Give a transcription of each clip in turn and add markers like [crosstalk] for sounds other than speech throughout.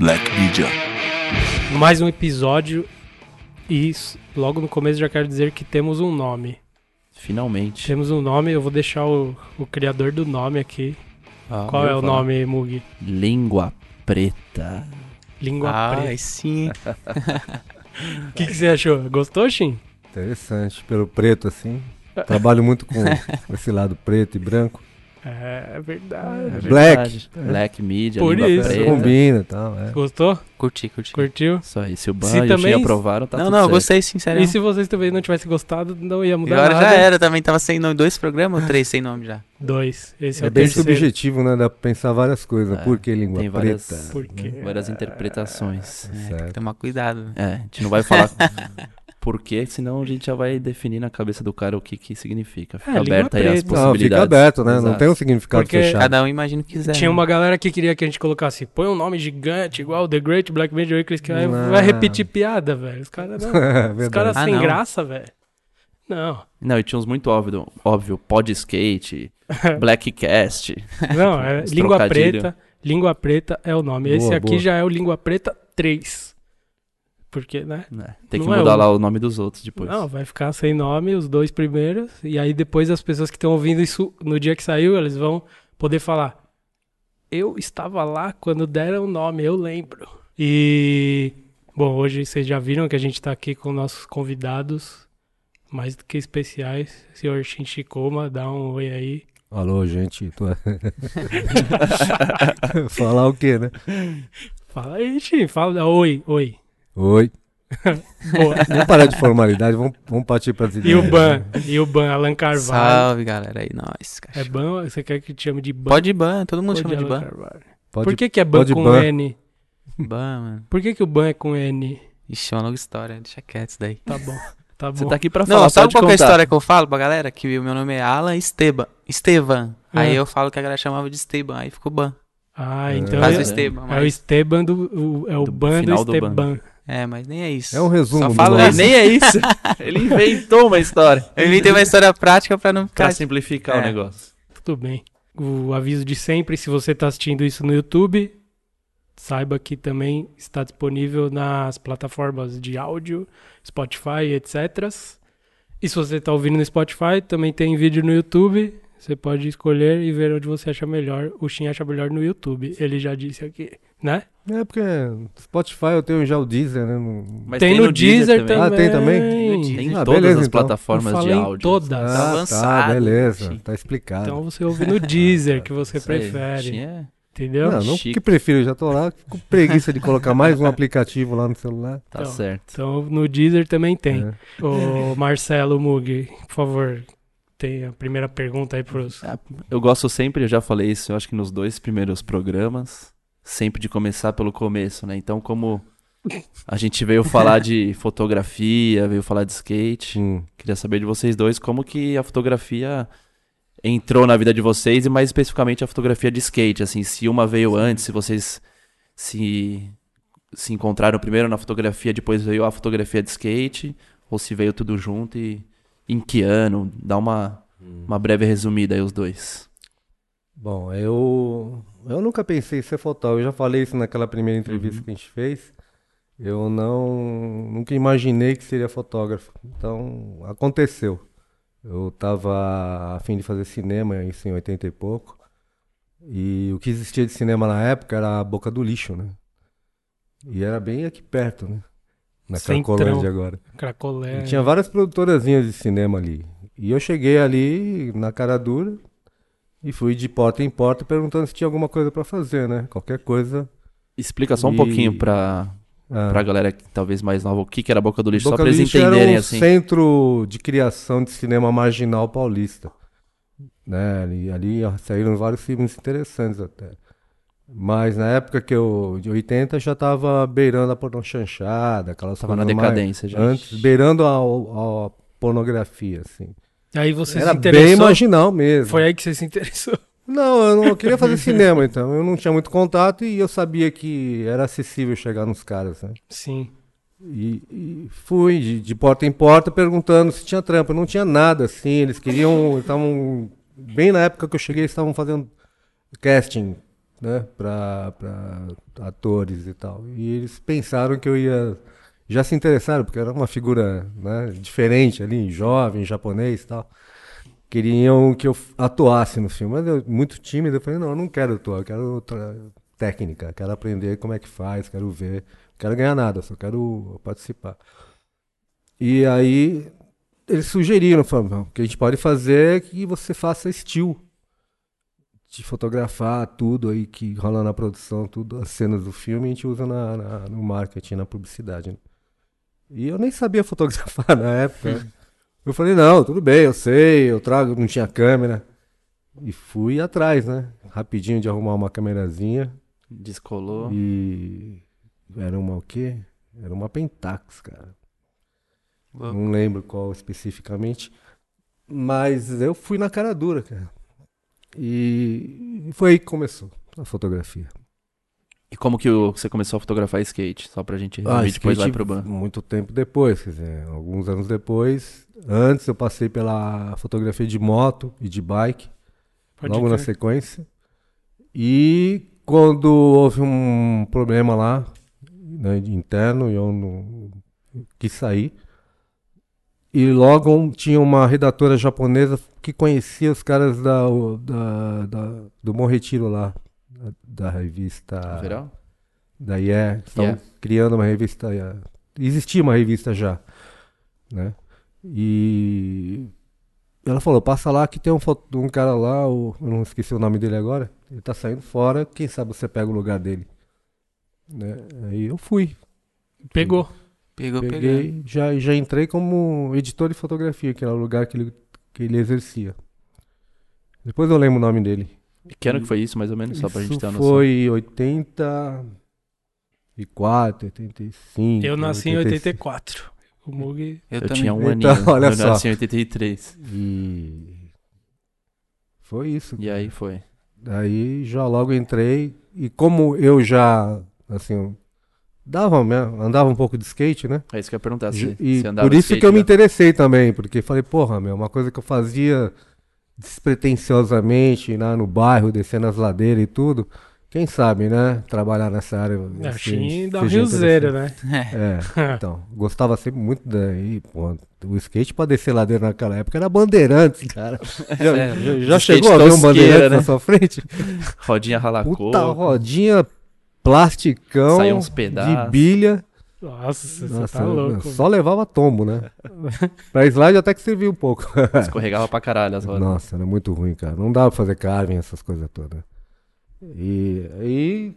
Black Media. Mais um episódio e logo no começo já quero dizer que temos um nome. Finalmente. Temos um nome, eu vou deixar o, o criador do nome aqui. Ah, Qual é o falar. nome, Mugi? Língua preta. Língua Ah, Preta. sim. O [laughs] que, que você achou? Gostou, Shin? Interessante, pelo preto assim. Trabalho muito com [laughs] esse lado preto e branco. É É verdade. Black. verdade. Black Media, Por língua isso. preta. Combina e tal, é. Gostou? Curti, curti. Curtiu? Isso aí, se o Ban Se e o também- aprovaram, tá não, tudo não, eu certo. gostei, sincero. E se vocês também não tivessem gostado, não ia mudar Agora nada. já era, também tava sem nome. Dois programas ou três sem nome já? Dois. Esse é, É o bem terceiro. subjetivo, né? Dá pra pensar várias coisas. É, Por que língua tem várias- preta? Por quê? Várias interpretações. É, tem que tomar cuidado. né? É, a gente não vai falar [laughs] por quê, senão a gente já vai definir na cabeça do cara o que que significa. Fica É, aberta aí as preta. Não, possibilidades. fica aberto, né? Não Exato. tem um significado Porque fechado. Cada um imagina o que quiser. Tinha né? uma galera que queria que a gente colocasse, põe um nome gigante, igual The Great Black Media Weekly, que Não. vai repetir piada, velho. Os caras [laughs] não. É Os caras Ah, sem não. graça, velho. Não. Não, e tinha uns muito óbvio, óbvio pod skate, [laughs] blackcast. Não, é [laughs] Língua. Preta. Língua Preta é o nome. Esse Boa, aqui boa. já é o Língua Preta 3. Porque, né? né? Tem que Não é mudar um. lá o nome dos outros depois. Não, vai ficar sem nome os dois primeiros. E aí depois as pessoas que estão ouvindo isso no dia que saiu, eles vão poder falar. Eu estava lá quando deram o nome, eu lembro. E. Bom, hoje vocês já viram que a gente tá aqui com nossos convidados mais do que especiais. Senhor Shinshikoma, dá um oi aí. Alô, gente. Tu... [laughs] Falar o quê, né? Fala aí, Shin, fala. Oi, oi. Oi. [laughs] Boa. Vamos parar de formalidade, vamos, vamos partir para as E o Ban? E o Ban, Alan Carvalho. Salve, galera aí. Nós, É. Ban? Você quer que te chame de Ban? Pode ban, todo mundo ou chama de ban. Pode, Por que, que é Ban pode com Ban. N? Ban, mano. Por que, que o Ban é com N? Ixi, é uma longa história. Deixa quieto isso daí. Tá bom, tá Você tá aqui pra falar, Não, sabe pode qual é a história que eu falo pra galera? Que o meu nome é Alan Esteban. Esteban. Aí Ah. eu falo que a galera chamava de Esteban. Aí ficou ban. Ah, então Faz é, o Esteban, é o mas... Esteban do. o- é o Do Ban do final do Esteban. É, mas nem é isso. É um resumo Só falo isso. Nem é [laughs] isso. Ele inventou uma história. Eu inventei uma história prática pra não Pra ficar... simplificar o É. negócio. Tudo bem. O aviso de sempre, se você tá assistindo isso no YouTube, saiba que também está disponível nas plataformas de áudio, Spotify, etc. E se você tá ouvindo no Spotify, também tem vídeo no YouTube. Você pode escolher e ver onde você acha melhor. O Shin acha melhor no YouTube. Ele já disse aqui, né? É porque Spotify eu tenho já o Deezer, né? Mas tem, no Deezer, também. Ah, tem também? Tem em Ah, todas beleza, as então. plataformas de áudio. todas. Ah, tá, avançado, beleza. Tá explicado. Então você ouve no Deezer que você prefere. É- Entendeu? não, não chique. que prefiro, eu já tô lá, com preguiça de colocar mais um aplicativo lá no celular. Tá Então. certo. Então no Deezer também tem. É. Ô Marcelo Mug, por favor, tem a primeira pergunta aí pros. Ah, Eu gosto sempre, eu já falei isso, eu acho que nos dois primeiros programas, sempre de começar pelo começo, né? Então, como a gente veio falar de [laughs] fotografia, veio falar de skate, Hum. queria saber de vocês dois como que a fotografia entrou na vida de vocês e mais especificamente a fotografia de skate, assim, se uma veio antes, se vocês se se encontraram primeiro na fotografia, depois veio a fotografia de skate, ou se veio tudo junto e em que ano, dá uma uma breve resumida aí os dois. Bom, eu eu nunca pensei em ser fotógrafo. Eu já falei isso naquela primeira entrevista Uhum. que a gente fez. Eu não nunca imaginei que seria fotógrafo. Então, aconteceu. Eu tava a fim de fazer cinema, isso em 80 e pouco. E o que existia de cinema na época era a Boca do Lixo, né? E era bem aqui perto, né? Na Centrão. Cracolândia agora. Cracolé. E tinha várias produtorazinhas de cinema ali. E eu cheguei ali na cara dura e fui de porta em porta perguntando se tinha alguma coisa pra fazer, né? Qualquer coisa. Explica só um E- pouquinho pra, Ah. pra galera que talvez mais nova o que, que era a Boca do Lixo, Boca só pra eles entenderem era um assim. centro de criação de cinema marginal paulista. Né? Ali, ali saíram vários filmes interessantes até. Mas na época que eu, de 80, já tava beirando a pornochanchada, aquelas Tava na coisas mais- decadência já. Antes, beirando a, a pornografia, assim. Aí você Era se bem interessou. marginal mesmo. Foi aí que você se interessou. [laughs] Não, eu não queria fazer [laughs] cinema, então. Eu não tinha muito contato e eu sabia que era acessível chegar nos caras, né? Sim. E, e fui de, de porta em porta perguntando se tinha trampa. Não tinha nada assim. Eles queriam. [laughs] Estavam. Bem na época que eu cheguei, eles estavam fazendo casting né, pra, pra atores e tal. E eles pensaram que eu ia. Já se interessaram, porque era uma figura né, diferente ali, jovem, japonês e tal. Queriam que eu atuasse no filme, mas eu, muito tímido, eu falei, não, eu não quero atuar, eu quero outra técnica, quero aprender como é que faz, quero ver, não quero ganhar nada, só quero participar. E aí eles sugeriram, falaram, o que a gente pode fazer é que você faça estilo de fotografar tudo aí que rola na produção, tudo, as cenas do filme, a gente usa na, na- no marketing, na publicidade. né? E eu nem sabia fotografar [laughs] na época. Eu falei, não, tudo bem, eu sei, eu trago, não tinha câmera. E fui atrás, né? Rapidinho de arrumar uma câmerazinha. Descolou. E era uma o quê? Era uma Pentax, cara. Louco. Não lembro qual especificamente. Mas eu fui na cara dura, cara. E foi aí que começou a fotografia. E como que você começou a fotografar skate? Só pra gente Ah, resumir, depois vai pro ban. Muito tempo depois, quer dizer, alguns anos depois. Antes eu passei pela fotografia de moto e de bike, Pode logo na crer. sequência. E quando houve um problema lá, né, interno, e eu não quis sair. E logo tinha uma redatora japonesa que conhecia os caras da, da, da- do Bom Retiro lá, da, revista. Geral? Da IE, estavam Yeah. criando uma revista. Existia uma revista já, né? E ela falou, passa lá que tem um, foto- um cara lá, o- eu não esqueci o nome dele agora, ele tá saindo fora, quem sabe você pega o lugar dele. Né? Aí eu fui, Pegou. Pegou, pegou. peguei, já, já entrei como editor de fotografia, que era o lugar que ele, que ele exercia. Depois eu lembro o nome dele. E que ano que foi isso, mais ou menos? Só pra gente ter uma noção. foi 84, 85. Eu nasci em 86. 84. O Mug. Eu, Eu também. tinha um Então, aninho. [laughs] olha eu só. nasci em 83. E foi isso. E aí foi. Daí já logo entrei e como eu já assim dava, né, andava um pouco de skate, né? É isso que eu ia perguntar. Se, e se andava por isso skate, que eu me né? interessei também, porque falei, porra, meu, uma coisa que eu fazia despretensiosamente lá no bairro, descendo as ladeiras e tudo. Quem sabe, né? Trabalhar nessa área. Achei da seja Riozeira, né? É, então, gostava sempre muito daí, pô, o skate pra descer ladeira naquela época era Bandeirantes, cara. Já, [laughs] É, já- chegou a ver um tosqueira, Bandeirantes né? na sua frente? Rodinha ralacou. Puta rodinha, plasticão, Saiu uns pedaços. de bilha. Nossa, você Nossa, tá louco. só levava tombo, né? [laughs] pra slide até que serviu um pouco. [laughs] Escorregava pra caralho as rodas. Nossa, era muito ruim, cara. Não dava pra fazer carving, essas coisas todas. E aí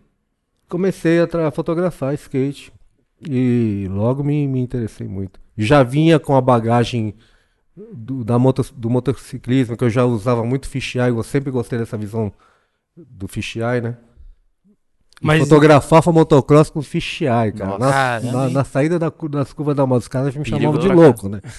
comecei a fotografar skate. E logo me, me interessei muito. Já vinha com a bagagem do, da moto, do motociclismo, que eu já usava muito fisheye. Eu sempre gostei dessa visão do fisheye, né? Mas- fotografava motocross com fisheye, cara. Nossa. Na, na, na saída da das curvas da moto, os caras me chamavam de Perigoso, louco, né? [laughs]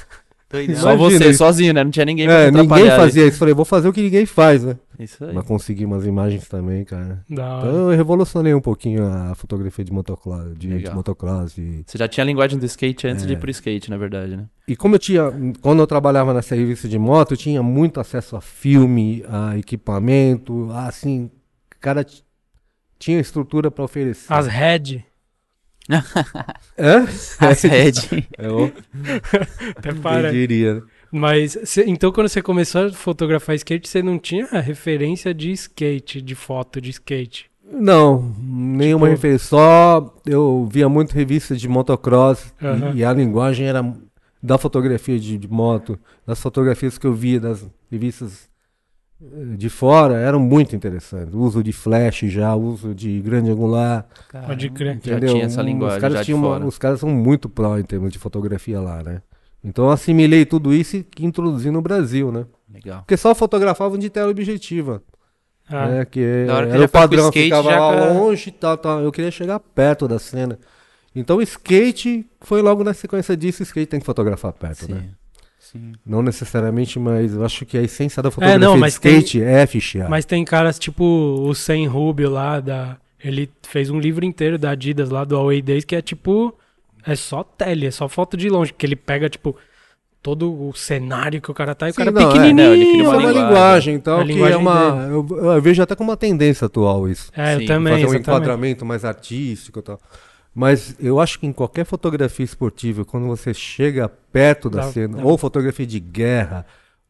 Doidão. Só Imagina você, isso. sozinho, né? Não tinha ninguém pra É, ninguém fazia isso. Falei, vou fazer o que ninguém faz, né? Isso aí. Mas consegui umas imagens também, cara. Da. Então eu revolucionei um pouquinho a fotografia de motocross, de, de motocross. E, Você já tinha a linguagem do skate antes de É. ir pro skate, na verdade, né? e como eu tinha, quando eu trabalhava nessa revista de moto, eu tinha muito acesso a filme, a equipamento, a, assim, cara t- tinha estrutura pra oferecer. As Red. Hã? [laughs] As Red. [laughs] Eu Até quem para. diria. né? Mas, cê- então quando você começou a fotografar skate, você não tinha referência de skate, de foto de skate. Não, nenhuma Tipo- referência. Só eu via muito revista de motocross e- e, a linguagem era da fotografia de, de moto, das fotografias que eu via das revistas de fora eram muito interessantes. O uso de flash já, o uso de grande angular. Pode crer. Já entendeu? tinha essa Os linguagem caras já de tinham uma- os caras são muito pró em termos de fotografia lá, né? Então eu assimilei tudo isso e introduzi no Brasil, né? Legal. Porque só fotografavam de tela objetiva. Ah, né? Que Da hora que era já o padrão, skate, ficava já longe e tal, tal. Eu queria chegar perto da cena. Então o skate foi logo na sequência disso, o skate tem que fotografar perto, né? Sim. Não necessariamente, mas eu acho que a essência da fotografia não, de mas tem- skate é fichear. Mas tem caras tipo o Sam Rubio lá, da... ele fez um livro inteiro da Adidas lá do Away Days que é tipo. É só tele, é só foto de longe. Que ele pega, tipo, todo o cenário que o cara tá e o Sim, cara é não, é, pequenininho. né, ele cria é uma linguagem. linguagem, então, A que linguagem é uma. Eu, eu vejo até como uma tendência atual isso. É, eu Sim, também, fazer um exatamente. enquadramento mais artístico e tal. Mas eu acho que em qualquer fotografia esportiva, quando você chega perto da Dá- cena, dá. ou fotografia de guerra,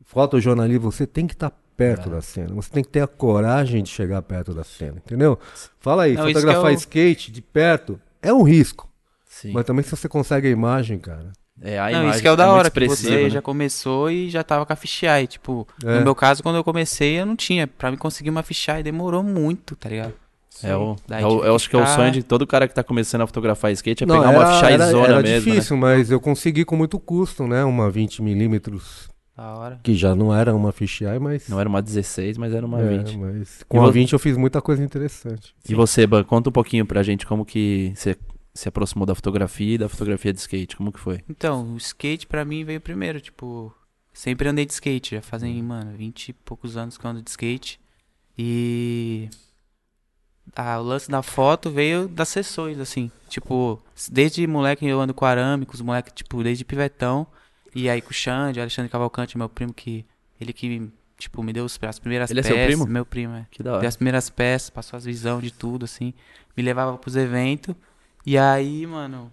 fotojornalismo, você tem que estar perto É. da cena. Você tem que ter a coragem de chegar perto da cena, entendeu? Fala aí, Não, fotografar é o- skate de perto é um risco. Sim. Mas também se você consegue a imagem, cara. É, a Não, imagem isso que é o da muito hora, que expressiva, você né? já começou e já tava com a fisheye. Tipo, É. no meu caso, quando eu comecei, eu não tinha. Pra mim conseguir uma fisheye demorou muito, tá ligado? É o, é o- eu acho que é o sonho de todo cara que tá começando a fotografar skate é Não, pegar era, uma era, fishayezona era mesmo, né? difícil, mas eu consegui com muito custo, né? Uma 20 milímetros, Da hora. que já não era uma fisheye, mas... Não era uma 16, mas era uma É, 20. mas com E a vo- 20 eu fiz muita coisa interessante. E você, Ban, conta um pouquinho pra gente como que você se aproximou da fotografia e da fotografia de skate. Como que foi? Então, o skate pra mim veio primeiro, tipo, sempre andei de skate, já fazem, mano, 20 e poucos anos que eu ando de skate. E ah, o lance da foto veio das sessões, assim, tipo, desde moleque eu ando com arame, com os moleques, tipo, desde pivetão, e aí com o Xande, o Alexandre Cavalcante, meu primo que, ele que, tipo, me deu as primeiras Ele é seu peças, primo? meu primo, é. Que da Deu hora. as primeiras peças, passou as visões de tudo, assim. Me levava pros eventos. E aí, mano,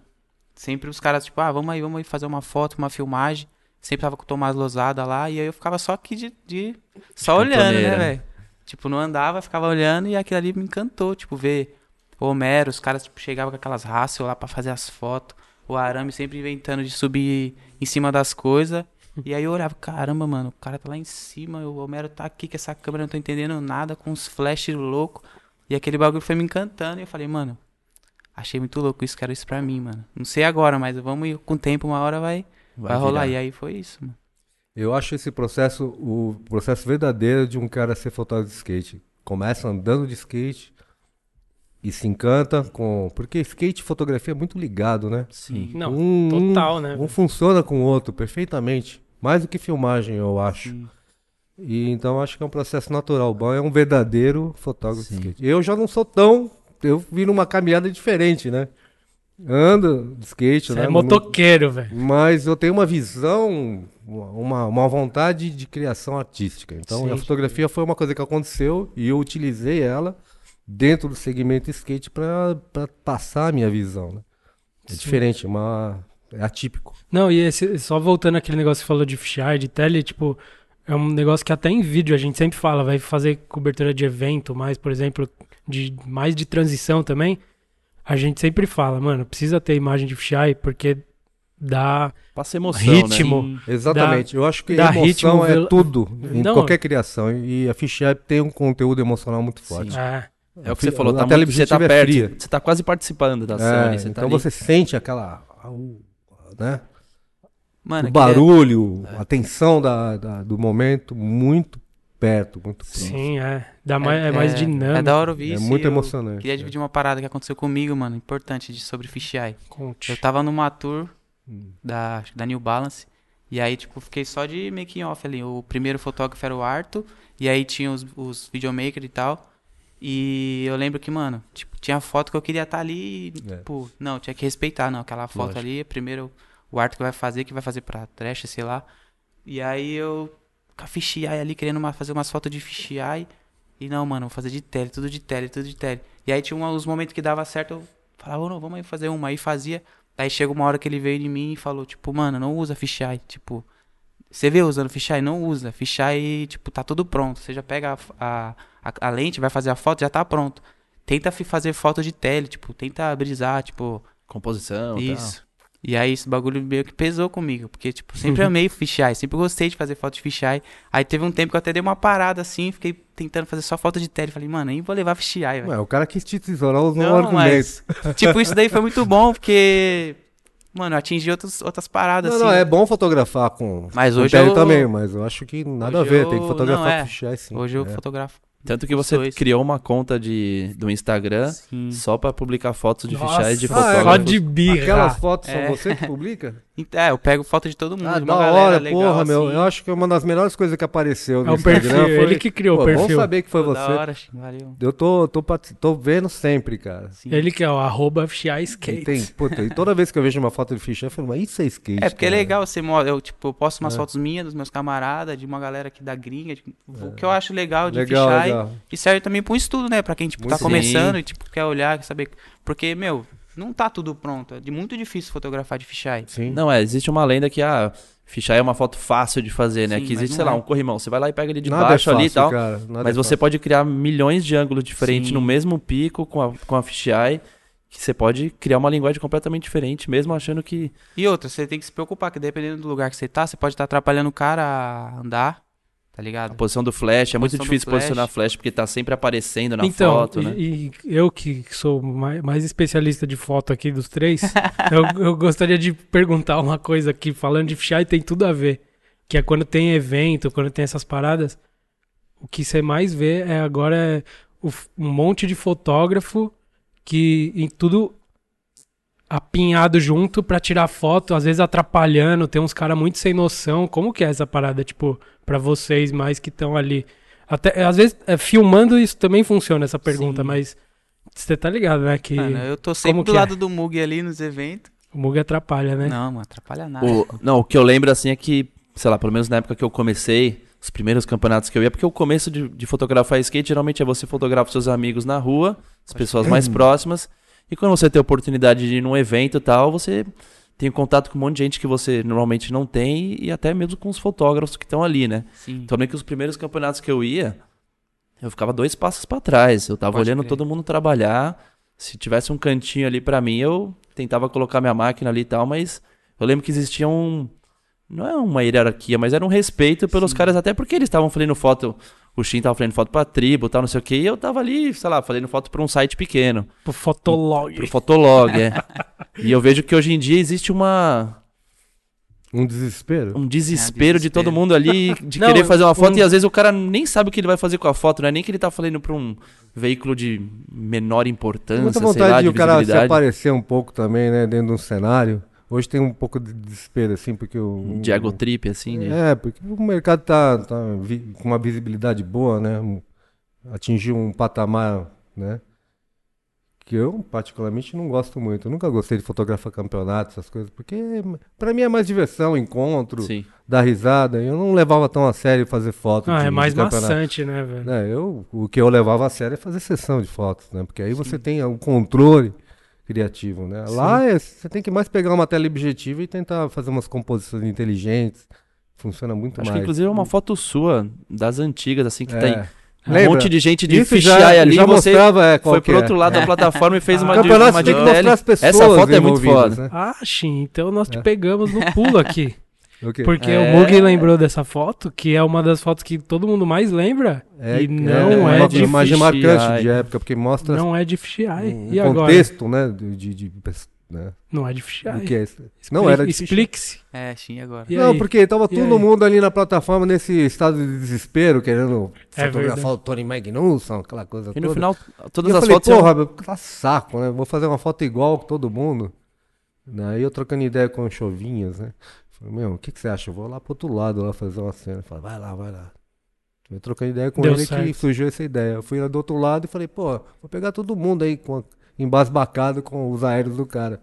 sempre os caras, tipo, ah, vamos aí, vamos aí fazer uma foto, uma filmagem. Sempre tava com o Tomás Lozada lá. E aí eu ficava só aqui de. de- só olhando, né, velho? Tipo, não andava, ficava olhando e aquilo ali me encantou. Tipo, ver o Homero, os caras, tipo, chegavam com aquelas raças lá pra fazer as fotos. O Arame sempre inventando de subir em cima das coisas. E aí eu olhava, caramba, mano, o cara tá lá em cima, o Homero tá aqui com essa câmera, não tô entendendo nada, com uns flashes loucos. E aquele bagulho foi me encantando e eu falei, mano, achei muito louco isso, quero isso pra mim, mano. Não sei agora, mas vamos ir com o tempo, uma hora vai, vai, rolar. virar. E aí foi isso, mano. Eu acho esse processo o processo verdadeiro de um cara ser fotógrafo de skate. Começa andando de skate e se encanta com. Porque skate e fotografia é muito ligado, né? Sim. Não, um, total, né? Um funciona com o outro perfeitamente. Mais do que filmagem, eu acho. Sim. E então acho que é um processo natural. O Bom é um verdadeiro fotógrafo Sim. de skate. Eu já não sou tão. Eu vi numa caminhada diferente, né? Ando de skate, Você né? é motoqueiro, velho. Mas eu tenho uma visão, uma, uma vontade de criação artística. Então Sim. a fotografia foi uma coisa que aconteceu e eu utilizei ela dentro do segmento skate para passar a minha visão. Né? É Sim. diferente, uma, é atípico. Não, e esse, só voltando àquele negócio que você falou de fisheye, de tele, tipo, é um negócio que até em vídeo a gente sempre fala, vai fazer cobertura de evento, mais, por exemplo, de mais de transição também. A gente sempre fala, mano, precisa ter imagem de fisheye porque dá Passa emoção, ritmo. né? Exatamente. eu acho que dá emoção ritmo, é tudo em Não. qualquer criação. E a Fichep tem um conteúdo emocional muito forte. Sim. É, É o que você falou, A tá muito, você tá é perto, fria. você tá quase participando da É, ali, você tá então ali. você sente aquela. Né? Mano, o aquele- barulho, a tensão da, da- do momento, muito perto, muito próximo. sim, é. Dá mais, é, mais dinâmico. É da hora ouvir É isso. muito e eu emocionante. Queria é. dividir uma parada que aconteceu comigo, mano, importante de, sobre fisheye. Conte. Eu tava numa tour Hum. da, da New Balance. E aí, tipo, fiquei só de making off ali. O primeiro fotógrafo era o Arthur. E aí tinha os, os videomakers e tal. E eu lembro que, mano, tipo, tinha foto que eu queria estar ali e, É. tipo, não, tinha que respeitar, não. Aquela foto Lógico. ali, primeiro o Arthur que vai fazer, que vai fazer pra trash, sei lá. E aí eu com a fisheye ali, querendo uma- fazer umas fotos de fisheye. E não, mano, vou fazer de tele, tudo de tele, tudo de tele. E aí tinha uma- uns momentos que dava certo, eu falava, "Ô, não, vamos aí fazer uma. Aí fazia. Aí chega uma hora que ele veio em mim e falou, tipo, mano, não usa fisheye. Tipo, você vê usando fisheye? Não usa. Fisheye, tipo, tá tudo pronto. Você já pega a, a, a lente, vai fazer a foto, já tá pronto. Tenta fazer foto de tele, tipo, tenta brisar, tipo, Composição isso. E aí esse bagulho meio que pesou comigo, porque, tipo, sempre amei fisheye, sempre gostei de fazer foto de fisheye. Aí teve um tempo que eu até dei uma parada assim, fiquei tentando fazer só foto de tele. Falei, mano, nem vou levar fisheye, velho. Ué, o cara quis te tesourar os Não, argumentos. mas, tipo, isso daí foi muito bom, porque, mano, eu atingi outros, outras paradas, Não, assim. não, é bom fotografar com, Mas com hoje eu- também, mas eu acho que nada hoje a ver, tem que eu- fotografar não, é. com fichai sim. Hoje eu é. fotografo. Tanto que você dois. criou uma conta de, do Instagram Sim. só pra publicar fotos de Nossa, fichais de fotógrafos. Só de birra. Aquelas fotos É. são você que publica? [laughs] É, eu pego foto de todo mundo. Ah, uma da galera hora, legal, porra, meu. assim. Eu acho que é uma das melhores coisas que apareceu É no o perfil, Instagram. foi- ele que criou Pô, o Bom perfil. saber que foi Pô, você. Da hora, valeu. Eu tô, tô, tô vendo sempre, cara. Sim. Ele que é o arroba E Skate. tem, puta, e toda vez que eu vejo uma foto de ficha, eu falo, mas isso é skate. É, porque é cara. legal, você eu, tipo, eu posto umas É. fotos minhas, dos meus camaradas, de uma galera aqui da gringa, de- o que eu acho legal de Legal, fisheye. legal. E serve também pra um estudo, né? Pra quem, tipo, tá começando sim. e, tipo, quer olhar, quer saber. Porque, meu, não tá tudo pronto. É de muito difícil fotografar de fisheye. Sim. Não, é, existe uma lenda que a fichar é uma foto fácil de fazer, né? Sim, que existe, sei lá, é. um corrimão. Você vai lá e pega ele de Nada baixo é ali e fácil, tal. cara, nada Mas é você fácil. pode criar milhões de ângulos diferentes Sim. no mesmo pico com a, com a fisheye, que você pode criar uma linguagem completamente diferente, mesmo achando que. E outra, você tem que se preocupar, que dependendo do lugar que você tá, você pode estar atrapalhando o cara a andar, tá A ligado? posição do flash é muito difícil flash. posicionar flash porque tá sempre aparecendo na então, foto, e, né? e eu que sou mais, mais especialista de foto aqui dos três, [laughs] eu, eu gostaria de perguntar uma coisa aqui, falando de fisheye tem tudo a ver. Que é quando tem evento, quando tem essas paradas, o que você mais vê é agora é um monte de fotógrafo que em tudo apinhado junto pra tirar foto, às vezes atrapalhando, tem uns caras muito sem noção. Como que é essa parada, tipo, pra vocês mais que estão ali? Até, às vezes, é, filmando isso também funciona, essa pergunta, Sim. mas você tá ligado, né? Que Mano, eu tô sempre do que é? lado do Mug ali nos eventos. o Mug atrapalha, né? Não, mano, atrapalha nada. O, não, o que eu lembro assim é que, sei lá, pelo menos na época que eu comecei, os primeiros campeonatos que eu ia, porque o começo de, de fotografar skate geralmente é você fotografar os seus amigos na rua, as pessoas mais próximas, e quando você tem a oportunidade de ir num evento e tal, você tem contato com um monte de gente que você normalmente não tem e até mesmo com os fotógrafos que estão ali, né? Sim. Então, meio que os primeiros campeonatos que eu ia, eu ficava dois passos pra trás. Eu tava Pode olhando crer. todo mundo trabalhar. Se tivesse um cantinho ali pra mim, eu tentava colocar minha máquina ali e tal, mas eu lembro que existia um. Não é uma hierarquia, mas era um respeito pelos Sim. caras, até porque eles estavam fazendo foto. O Shin tava fazendo foto pra tribo e tal, não sei o que, e eu tava ali, sei lá, fazendo foto pra um site pequeno, Pro Fotolog. pro Fotolog, é. E eu vejo que hoje em dia existe uma, Um desespero. um desespero de todo desespero. mundo ali de [laughs] Não, querer fazer uma foto um- e às vezes o cara nem sabe o que ele vai fazer com a foto, não é nem que ele tá falando pra um veículo de menor importância, muita sei lá, vontade de de o cara se aparecer um pouco também, né, dentro de um cenário. Hoje tem um pouco de desespero, assim, porque o. De ego trip, assim, né? É, porque o mercado tá, tá vi- com uma visibilidade boa, né? um- Atingiu um patamar, né? Que eu, particularmente, não gosto muito. Eu nunca gostei de fotografar campeonato, essas coisas, porque pra mim é mais diversão, encontro, Sim. dar risada. Eu não levava tão a sério fazer foto. Ah, de- é mais maçante, né, velho? É, eu, o que eu levava a sério é fazer sessão de fotos, né? Porque aí você tem o controle criativo, né? Lá é, você tem que mais pegar uma tela objetiva e tentar fazer umas composições inteligentes. Funciona muito Acho que mais. inclusive é uma foto sua, das antigas, assim, que É. tem um Lembra? monte de gente de Isso já, ali, já você mostrava é, qual foi que pro é. outro lado da plataforma e fez uma, campeonato uma você tem que mostrar as pessoas Essa foto é muito foda. né? Ah, Shin, então nós te É. pegamos no pulo aqui. [laughs] O quê? Porque É. o Mug lembrou dessa foto, que é uma das fotos que todo mundo mais lembra. É, e não é, uma de imagem marcante de época, porque mostra Não é de fisheye. um e agora? contexto, né? De, de, de- né? Não é de fisheye. que é isso. Não era de. Explique-se. É, Shin agora. E não, aí? porque tava E todo aí? mundo ali na plataforma nesse estado de desespero, querendo É fotografar verdade. o Tony Magnusson, aquela coisa E toda. no final, E todas eu as falei, fotos são- porra, meu, tá saco, né? Vou fazer uma foto igual com todo mundo. Aí eu trocando ideia com o Chovinhas, né? Falei, meu, o que, que você acha? Eu vou lá pro outro lado lá fazer uma cena. Falei, vai lá, vai lá. Eu trocando ideia com Deu ele que certo. surgiu essa ideia. Eu fui lá do outro lado e falei, pô, vou pegar todo mundo aí com, embasbacado com os aéreos do cara.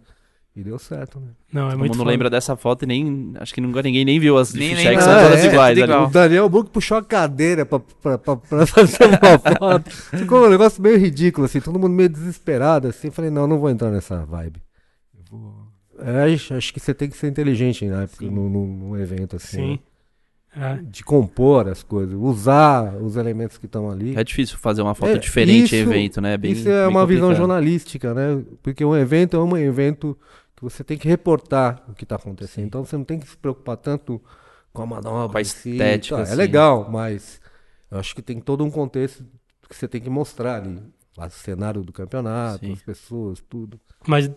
E deu certo, né? Não, é Todo muito mundo foda. lembra dessa foto e nem. Acho que nunca, ninguém nem viu as Nem que lembra. são Ah, todas é, iguais. igual. O Daniel Brook puxou a cadeira pra, pra, pra, pra [laughs] fazer uma foto. Ficou um negócio meio ridículo, assim, todo mundo meio desesperado, assim. Falei, não, não vou entrar nessa vibe. É, acho, que você tem que ser inteligente né, num evento assim. Sim. né? É. De compor as coisas, usar os elementos que estão ali. É difícil fazer uma foto É, diferente isso- evento, né? Bem, Isso é uma visão complicado. jornalística, né? Porque um evento é um evento que você tem que reportar o que está acontecendo. Sim. Então você não tem que se preocupar tanto com a manobra, Com a em si, estética, tá, É assim. legal, mas eu acho que tem todo um contexto que você tem que mostrar ali. O cenário do campeonato, Sim. as pessoas, tudo. Mas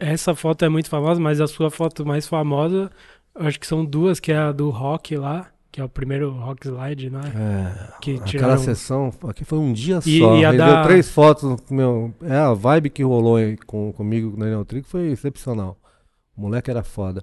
essa foto é muito famosa, mas a sua foto mais famosa, acho que são duas, que é a do Rock lá, que é o primeiro Rock Slide, né? Que Aquela tiraram... sessão, aqui foi um dia E- só. e a da- deu três fotos, meu. É a vibe que rolou aí com, comigo com o Daniel Trigo foi excepcional. O moleque era foda.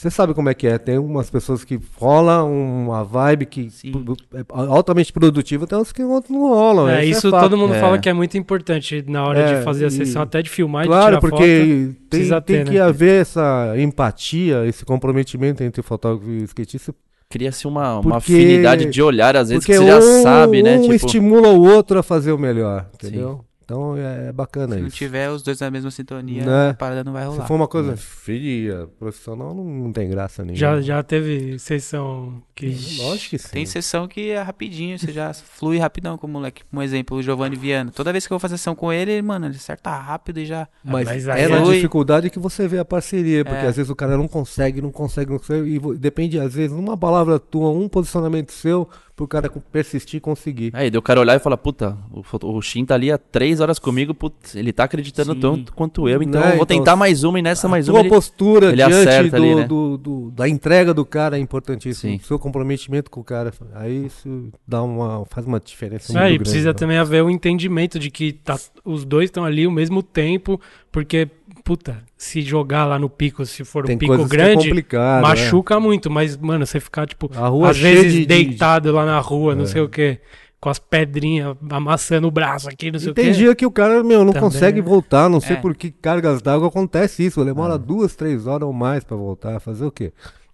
Você sabe como é que é, tem umas pessoas que rola uma vibe que Sim. pro- é altamente produtiva, tem uns que outros não rolam. É, esse isso fato. todo mundo É. fala que é muito importante na hora É, de fazer a e- sessão, até de filmar e de Claro, tirar porque foto. tem, precisa tem ter, que né? haver essa empatia, esse comprometimento entre fotógrafo e skatista. Cria-se uma, uma Porque- afinidade de olhar, às vezes, Porque que você já um, sabe, né? um Tipo, estimula o outro a fazer o melhor, Sim. Então é bacana Se não isso. tiver os dois na mesma sintonia, Né? a parada não vai Se rolar. for uma coisa fria, profissional, não, não tem graça nenhuma. Já, já teve sessão que. Lógico que sim. Tem sessão que é rapidinho, você já flui rapidão com o moleque. Um exemplo, o Giovanni Viana. Toda vez que eu vou fazer sessão com ele, ele, mano, ele acerta rápido e já. Mas, Mas aí é na é- dificuldade que você vê a parceria, porque É. às vezes o cara não consegue, não consegue, não consegue, e depende, às vezes, uma palavra tua, um posicionamento seu, pro cara persistir e conseguir. Aí, daí o cara olhar e falar, puta, o, o Shin tá ali há três horas comigo, putz, ele tá acreditando Sim. tanto quanto eu, então Né, eu vou então, tentar mais uma e nessa mais a uma ele... postura ele diante acerta do, ali, né? do- do- da entrega do cara é importantíssimo. Sim. O seu comprometimento com o cara, aí isso dá uma, faz uma diferença É, muito e grande. precisa né? também haver o entendimento de que tá, os dois estão ali ao mesmo tempo, porque, puta, se jogar lá no pico, se for Tem um pico é grande, né? machuca muito, mas, mano, você ficar, tipo, às cheia vezes de- de- deitado lá na rua, não É. sei o quê, com as pedrinhas amassando o braço aqui, não sei E o tem quê. dia que o cara, meu, não Também, consegue né? voltar, não sei É. por que cargas d'água acontece isso. Demora É. duas, três horas ou mais pra voltar. Fazer o quê?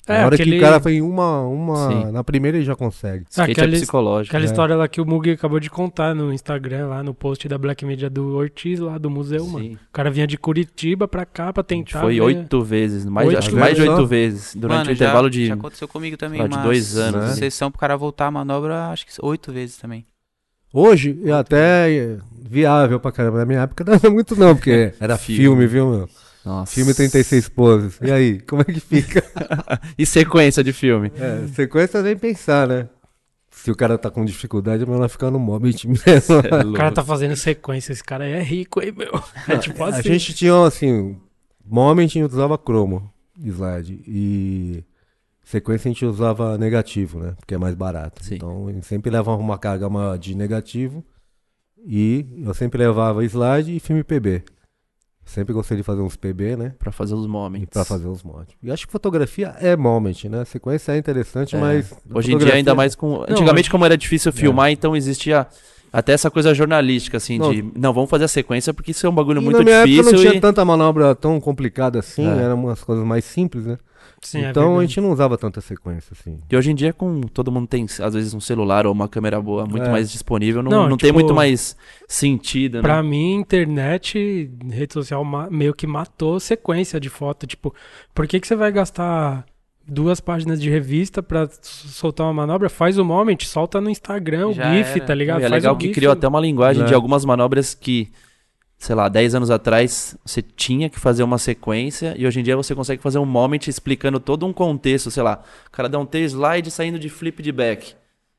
É, Na hora que aquele- o cara foi em uma, uma Sim. na primeira ele já consegue. Skate Aquela- é psicológico. Aquela É. história lá que o Mugi acabou de contar no Instagram, lá no post da Black Media do Ortiz, lá do museu, mano. Sim. O cara vinha de Curitiba pra cá pra tentar. Foi ver- oito vezes, mais, Oito acho que mais de oito vezes, durante Mano, o já- intervalo de... Já aconteceu comigo também, lá, de dois anos, né? Sessão pro cara voltar a manobra, acho que oito vezes também. Hoje é até viável pra caramba. Na minha época [laughs] não era muito não, porque era [laughs] Filme. filme, viu, meu? Nossa. Filme 36 poses. E aí, como é que fica? [laughs] E sequência de filme. É, sequência nem pensar, né? Se o cara tá com dificuldade, é melhor ficar no Mobit mesmo. [laughs] É O cara tá fazendo sequência, esse cara é rico, hein, meu? É tipo A assim. gente tinha, assim, moment a gente usava cromo, slide, e sequência a gente usava negativo, né? Porque é mais barato. Sim. Então, a gente sempre levava uma carga maior de negativo e eu sempre levava slide e filme PB. Sempre gostei de fazer uns PB, né? Pra fazer os moments. pra fazer os mods. E acho que fotografia é moment, né? Sequência é interessante, É. mas. Hoje em dia, fotografia- ainda mais com. Antigamente, como era difícil filmar, então existia até essa coisa jornalística, assim, Não. de. Não, vamos fazer a sequência, porque isso é um bagulho E muito na minha época difícil. não tinha e- tanta manobra tão complicada assim, É. eram umas coisas mais simples, né? Sim, é então a verdade. gente não usava tanta sequência assim. E hoje em dia, com todo mundo tem, às vezes, um celular ou uma câmera boa muito É. mais disponível, não, Não, não, tem tipo, muito mais sentido, né? Pra mim, internet, rede social meio que matou sequência de foto. Tipo, por que, que você vai gastar duas páginas de revista pra s- soltar uma manobra? Faz o moment, solta no Instagram o Já GIF, era. tá ligado? E é Faz legal o que GIF. criou até uma linguagem É. de algumas manobras que, sei lá, 10 anos atrás você tinha que fazer uma sequência e hoje em dia você consegue fazer um moment explicando todo um contexto, sei lá, o cara dá um tail slide saindo de flip de back.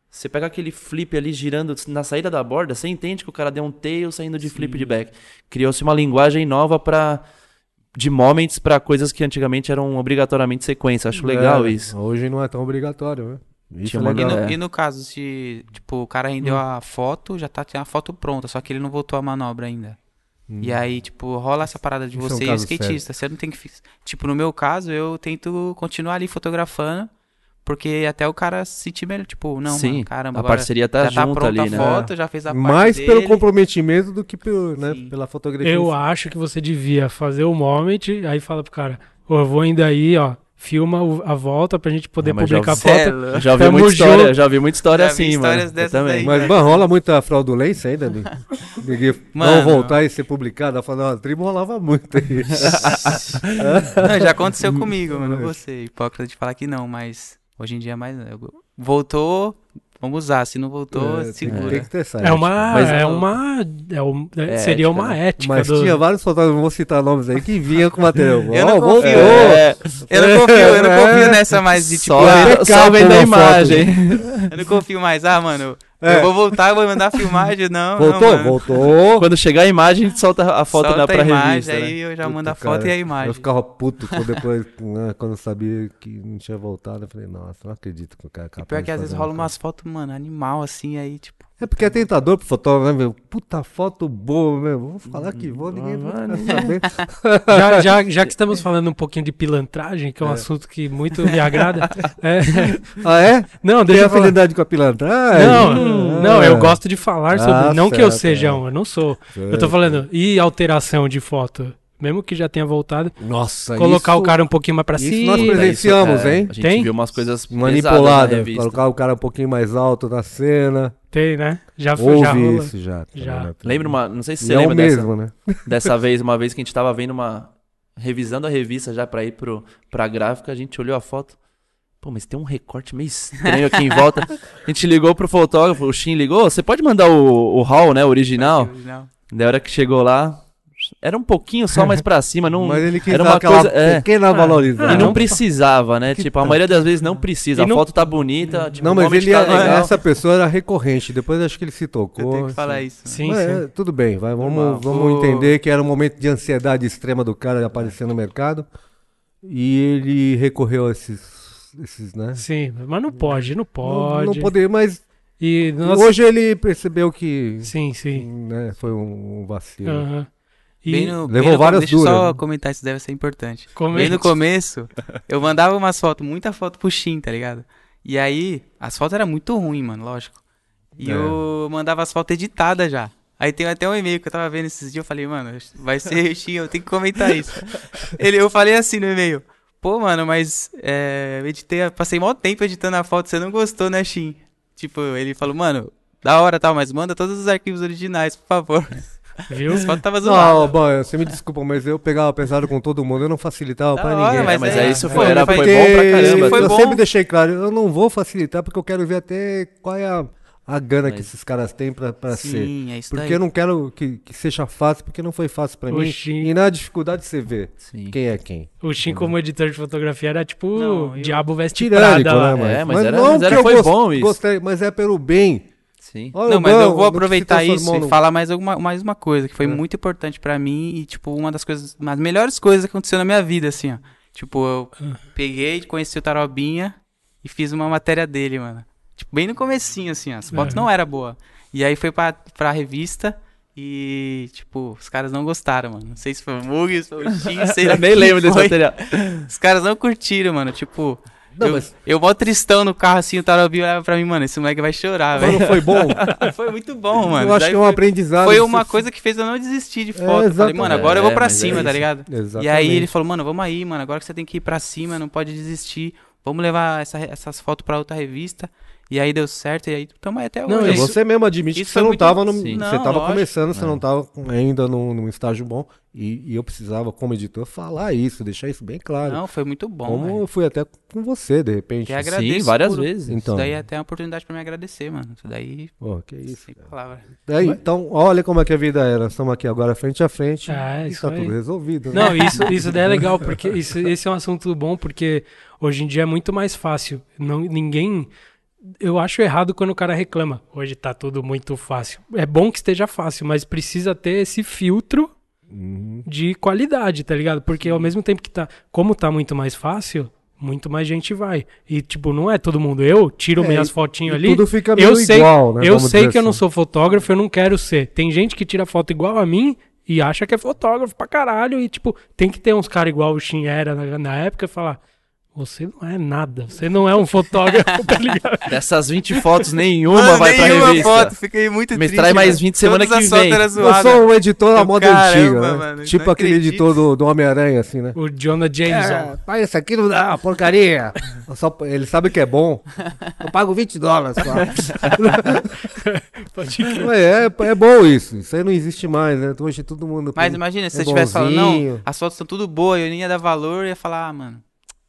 Você pega aquele flip ali girando na saída da borda, você entende que o cara deu um tail saindo de flip de back. Criou-se uma linguagem nova para de moments para coisas que antigamente eram obrigatoriamente sequência. Acho legal É, isso. Hoje não é tão obrigatório, né? Isso Tinha é uma E legal. no, e no caso, se tipo, o cara rendeu a foto, já tá tem a foto pronta, só que ele não voltou a manobra ainda. Hum. E aí, tipo, rola essa parada de Isso é um você e o skatista. Você não tem que. Tipo, no meu caso, eu tento continuar ali fotografando, porque até o cara se sentir melhor. Tipo, não, Sim, mano, caramba, a parceria tá já tá junto pronta ali, a né? foto, já fez a parte Mais pelo dele. comprometimento do que pelo, né, pela fotografia. Eu acho que você devia fazer o moment, aí fala pro cara, ô, eu vou indo aí, ó, filma a volta pra gente poder Ah, publicar a foto. É já ouvi Tamo muita história, junto. já ouvi muita história Já vi assim, histórias mano. Também. aí. Mas, mano, rola muita fraudulência ainda, né? Não Mano. voltar e ser publicado. Falando, a tribo rolava muito. [laughs] Não, já aconteceu comigo, mano. Não vou ser hipócrita de falar que não, mas hoje em dia é mais. eu- Voltou, vamos usar. Se não voltou, É, segura. tem que ter essa É uma, Mas é uma, é um- é- É seria ética, uma né? ética Mas do... tinha vários fotógrafos, não vou citar nomes aí, que vinha com material. [laughs] Eu não confio. voltou. É, Eu não confio, eu não É. confio nessa mais de tipo. só, ah, só vendo a imagem. eu não confio mais. Ah, mano, É. eu vou voltar, vou mandar filmagem. Não, Voltou, não, voltou. Quando chegar a imagem, solta a foto Solta na, a pra imagem, revista. né? aí eu já Puta, mando a cara, foto e a imagem. Eu ficava puto quando depois, [laughs] né, quando eu sabia que não tinha voltado. Eu falei, nossa, não acredito que o cara é E capaz pior de que às vezes rola umas fotos, mano, animal assim, aí tipo. É porque é tentador pro fotógrafo, né, meu? Puta foto boa, meu. Vou falar que vou, ninguém vai saber. [laughs] Já, já, já que estamos falando um pouquinho de pilantragem, que é um assunto que muito me agrada. é- [laughs] Ah, é? não, Tem deixa eu falar. afinidade com a pilantragem? Não, Ah. não, eu gosto de falar sobre. Ah, não que eu certo, seja é. um, eu não sou. Eu tô Certo. falando, e alteração de foto? Mesmo que já tenha voltado, Nossa, colocar isso- o cara um pouquinho mais pra isso cima. nós isso, presenciamos, é, hein? A gente Tem? viu umas coisas pesadas na Manipulada, revista. colocar o cara um pouquinho mais alto na cena. Tem, né? Já foi, já rola. isso já. tá Já. vendo? Lembra uma. Não sei se E você é o lembra dessa, mesmo, né? [laughs] dessa vez, uma vez que a gente tava vendo uma. Revisando a revista já pra ir pro, pra gráfica, a gente olhou a foto. Pô, mas tem um recorte meio estranho aqui em volta. [laughs] A gente ligou pro fotógrafo, o Shin ligou. Você pode mandar o, o hall, né? O original? Original. Da hora que chegou lá. Era um pouquinho só mais pra cima, não. [laughs] Mas ele quis era uma coisa- é. pequena valorizada. E não não- precisava, né? Que Tipo, a maioria das vezes não precisa. E A não- foto tá bonita, tipo, Não, mas ele tá é- legal. essa pessoa era recorrente. Depois acho que ele se Eu tocou. tenho que falar assim. isso. Sim, Mas, sim. é, tudo bem, vai, vamos, Normal. vamos O- entender que era um momento de ansiedade extrema do cara aparecer no mercado. E ele recorreu a esses, esses né? Sim, mas não pode, não Não, pode. não poder, mas E nós... hoje ele percebeu que Sim, sim. né, foi um, um vacilo. Aham. E Bem no, Levou bem no, várias Deixa eu duras, só né? comentar, isso deve ser importante. Comente. Bem no começo, eu mandava umas fotos, muita foto pro Shin, tá ligado? E aí, as fotos eram muito ruins, mano, lógico. E É. eu mandava as fotos editadas já. Aí tem até um e-mail que eu tava vendo esses dias, eu falei, mano, vai ser Shin, eu tenho que comentar isso. [laughs] Ele, eu falei assim no e-mail, pô, mano, mas é, eu editei, passei mó tempo editando a foto, você não gostou, né, Shin? Tipo, ele falou, mano, da hora tal, mas manda todos os arquivos originais, por favor. [laughs] Viu? As fotos tava Não, zoada. bom, você me desculpa, mas eu pegava pesado com todo mundo, eu não facilitava Da pra hora, ninguém. Mas mas é- aí isso foi, era, foi bom pra caramba. Foi eu bom. sempre deixei claro, eu não vou facilitar porque eu quero ver até qual é a, a gana que Mas- esses caras têm pra, pra ser. Sim, é isso Porque daí. eu não quero que, que seja fácil, porque não foi fácil pra mim. Oxi. E na dificuldade você vê Sim. quem é quem. O Shin, como editor de fotografia, era tipo Não, eu- Diabo Veste Tirânico, Prada. né, lá. É, mas, mas era- não mas era- que eu foi bom isso. Gostei, mas é pelo bem. Sim. Olha Não, mas eu bom, vou que se aproveitar isso e falar mais, alguma, mais uma coisa que foi É. muito importante pra mim e, tipo, uma das coisas, uma das melhores coisas que aconteceu na minha vida, assim, ó. Tipo, eu Ah. peguei, conheci o Tarobinha e fiz uma matéria dele, mano. Tipo, bem no comecinho, assim, ó. As fotos Aham. não era boa. E aí foi pra, pra revista e, tipo, os caras não gostaram, mano. Não sei se foi o Mug, se foi o Tim, [laughs] sei lá Eu nem lembro desse material. Os caras não curtiram, mano. Tipo, Não, eu, mas- eu mó tristão no carro, assim, o Tarobinha olhava pra mim, mano, esse moleque vai chorar, velho. foi bom? [laughs] Foi muito bom, mano. eu acho Daí que é um foi- aprendizado. foi uma coisa que fez eu não desistir de É, foto. eu falei, mano, agora eu vou É, pra é cima, tá isso. ligado? Exatamente. E aí ele falou, mano, vamos aí, mano, agora que você tem que ir pra cima, não pode desistir. Vamos levar essa- essas fotos pra outra revista. E aí deu certo, e aí tamo aí até Não, hoje. isso- Você mesmo admite isso que você não muito- tava no, Sim. você Não, tava lógico. começando, você É. não tava com- ainda num, num estágio bom e, e eu precisava como editor falar isso, deixar isso bem claro. Não, foi muito bom, como eu fui até com você de repente. Que agradeço Sim, várias por- vezes. Então. Isso daí é até uma oportunidade pra me agradecer, mano. Isso daí, Pô, que isso. sem palavra. Daí, então, olha como é que a vida era. Nós estamos aqui agora frente a frente Ah, e isso tá aí. tudo resolvido. né? Não, isso, isso daí é legal, porque isso, esse é um assunto bom, porque hoje em dia é muito mais fácil. Não, ninguém. Eu acho errado quando o cara reclama. Hoje tá tudo muito fácil. É bom que esteja fácil, mas precisa ter esse filtro Uhum. de qualidade, tá ligado? Porque ao mesmo tempo que tá. Como tá muito mais fácil, muito mais gente vai. E, tipo, não é todo mundo. Eu tiro É, minhas fotinhas ali. tudo fica meio eu sei, igual, né? eu sei que eu não assim. sou fotógrafo, eu não quero ser. Tem gente que tira foto igual a mim e acha que é fotógrafo pra caralho. E, tipo, tem que ter uns caras igual o Shin era na, na época e falar: Você não é nada, você não é um fotógrafo, [laughs] tá ligado? Dessas 20 fotos, nenhuma Mano, vai pra nenhuma revista. foto, fiquei muito Me triste. traz mais mano. 20 semana que vem. Eu sou um editor Eu, moda caramba, antiga, né? mano, tipo aquele acredito. editor do, do Homem-Aranha, assim, né? O Jonah Jameson. É, pai, isso aqui não dá, porcaria. Só, ele sabe que é bom. Eu pago 20 dólares só. [laughs] Pode crer. é, é bom isso. Isso aí não existe mais, né? Hoje todo mundo. Mas imagina, se é você tivesse falado, não, as fotos estão tudo boas, eu nem ia dar valor, eu ia falar, ah, mano,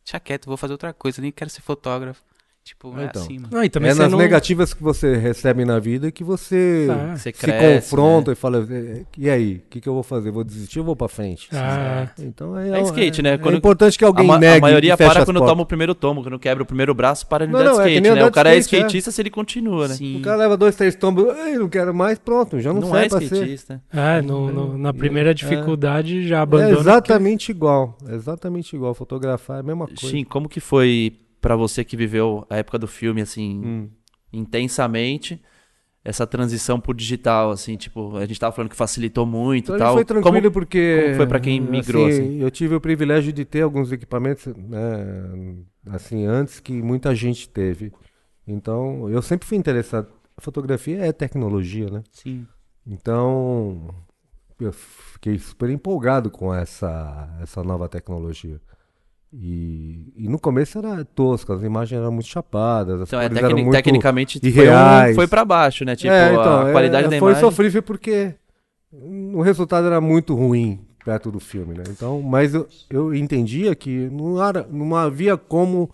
deixa quieto, vou fazer outra coisa, nem quero ser fotógrafo. Tipo, não é Então. assim, mano. Não, e também É nas não... negativas que você recebe na vida que você Ah, Você se cresce, confronta e fala: "É, e aí? O que, que eu vou fazer? Vou desistir ou vou pra frente? Ah, Então é, É skate, né? É, Quando- importante que A, alguém ma- negue. a maioria e para quando portas. toma o primeiro tomo, quando quebra o primeiro braço, para de Não, andar não, é skate, nem né? andar O de cara é skate, é. skatista se ele continua, né? Sim. O cara leva dois, três tombos, "Ai, não quero mais, pronto, já não, Não, serve é pra ser. skatista. é, no, no- na primeira dificuldade já É abandona. exatamente igual, é exatamente igual. Fotografar é a mesma coisa. Shin, como que foi pra você que viveu a época do filme, assim, Hum. intensamente? essa transição pro digital, assim, tipo, a gente tava falando que facilitou muito Então tal. foi tranquilo Como- porque. como foi pra quem migrou, assim? Eu tive o privilégio de ter alguns equipamentos, né, assim, antes que muita gente teve. Então, eu sempre fui interessado. A fotografia é tecnologia, né? Sim. Então, eu fiquei super empolgado com essa, essa nova tecnologia. E, e no começo era tosco, as imagens eram muito chapadas, as Então, é, eram muito tecnicamente foi, um, irreais. foi pra baixo, né? Tipo, é, então, a é, qualidade da foi imagem. sofrível porque o resultado era muito ruim perto do filme, né? Então, mas eu, eu entendia que não, era, não havia como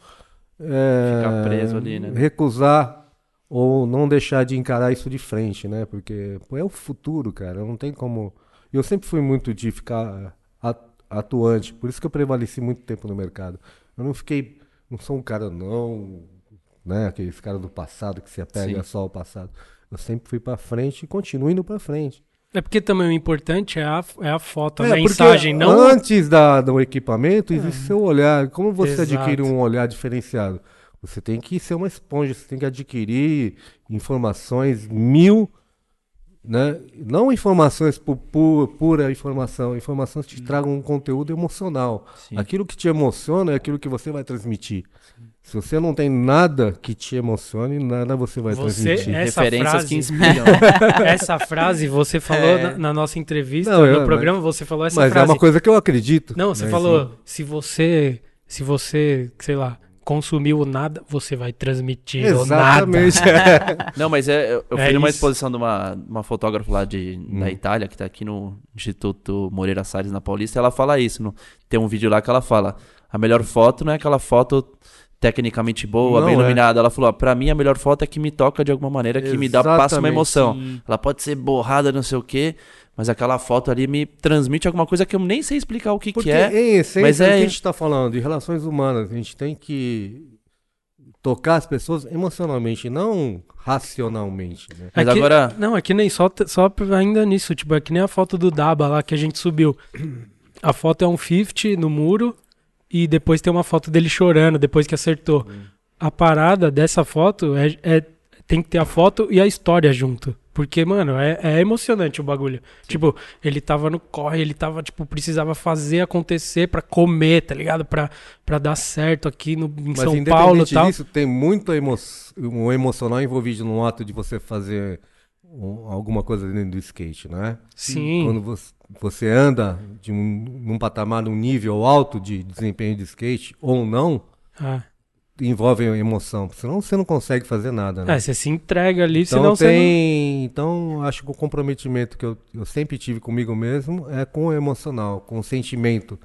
é, Ficar preso ali, né? recusar ou não deixar de encarar isso de frente, né? Porque pô, é o futuro, cara. Não tem como. Eu sempre fui muito de ficar a- atuante, por isso que eu prevaleci muito tempo no mercado. Eu não fiquei, não sou um cara não, né? Aqueles caras do passado que se apega Sim. só ao passado. Eu sempre fui pra frente e continuo indo pra frente. É porque também o importante é a, é a foto, a É, porque mensagem, não. Antes da, do equipamento, existe seu olhar. Como você Exato. adquire um olhar diferenciado? Você tem que ser uma esponja, você tem que adquirir informações mil, né? Não informações por, por- pura informação, informações que te tragam um conteúdo emocional. Sim. Aquilo que te emociona é aquilo que você vai transmitir. Se você não tem nada que te emocione, nada você vai Você transmitir. Essa Referências frase- que inspiram. [laughs] Essa frase você falou É. na, na nossa entrevista, Não, eu- no programa, você falou essa Mas frase. é uma coisa que eu acredito. Não, você falou, se você, se você, sei lá, consumiu nada, você vai transmitir o nada. Exatamente. [laughs] Não, mas é, eu, eu É numa isso. exposição de uma, uma fotógrafa lá de, Hum. da Itália, que tá aqui no Instituto Moreira Salles, na Paulista, e ela fala isso. no- tem um vídeo lá que ela fala: a melhor foto não é aquela foto tecnicamente boa, Não bem é. iluminada. Ela falou: ó, pra mim a melhor foto é que me toca de alguma maneira, que me dá, passa uma Exatamente. emoção. Sim. Ela pode ser borrada, não sei o quê, mas aquela foto ali me transmite alguma coisa que eu nem sei explicar o que, Porque, que é. em essência, mas é... o que a gente está falando de relações humanas. A gente tem que tocar as pessoas emocionalmente, não racionalmente. Né? Mas É que- agora- Não, é que nem só, só ainda nisso, tipo, é que nem a foto do Daba lá que a gente subiu. A foto é um 50 no muro e depois tem uma foto dele chorando depois que acertou. A parada dessa foto é, é- tem que ter a foto e a história junto. Porque, mano, é, é emocionante o bagulho. Tipo, ele tava no corre, ele tava, tipo, precisava fazer acontecer pra comer, tá ligado? Pra, pra dar certo aqui no, em Mas São Paulo e tal. disso, tem muito emo um emocional envolvido no ato de você fazer um- alguma coisa dentro do skate, não é? Sim. Quando você, você anda de um, num patamar, num nível alto de desempenho de skate, ou não, Ah. Envolve emoção. Senão você não consegue fazer nada, né? É, você se entrega ali, Então senão você não... tem, então acho que o comprometimento que eu, eu sempre tive comigo mesmo é com o emocional, com o sentimento.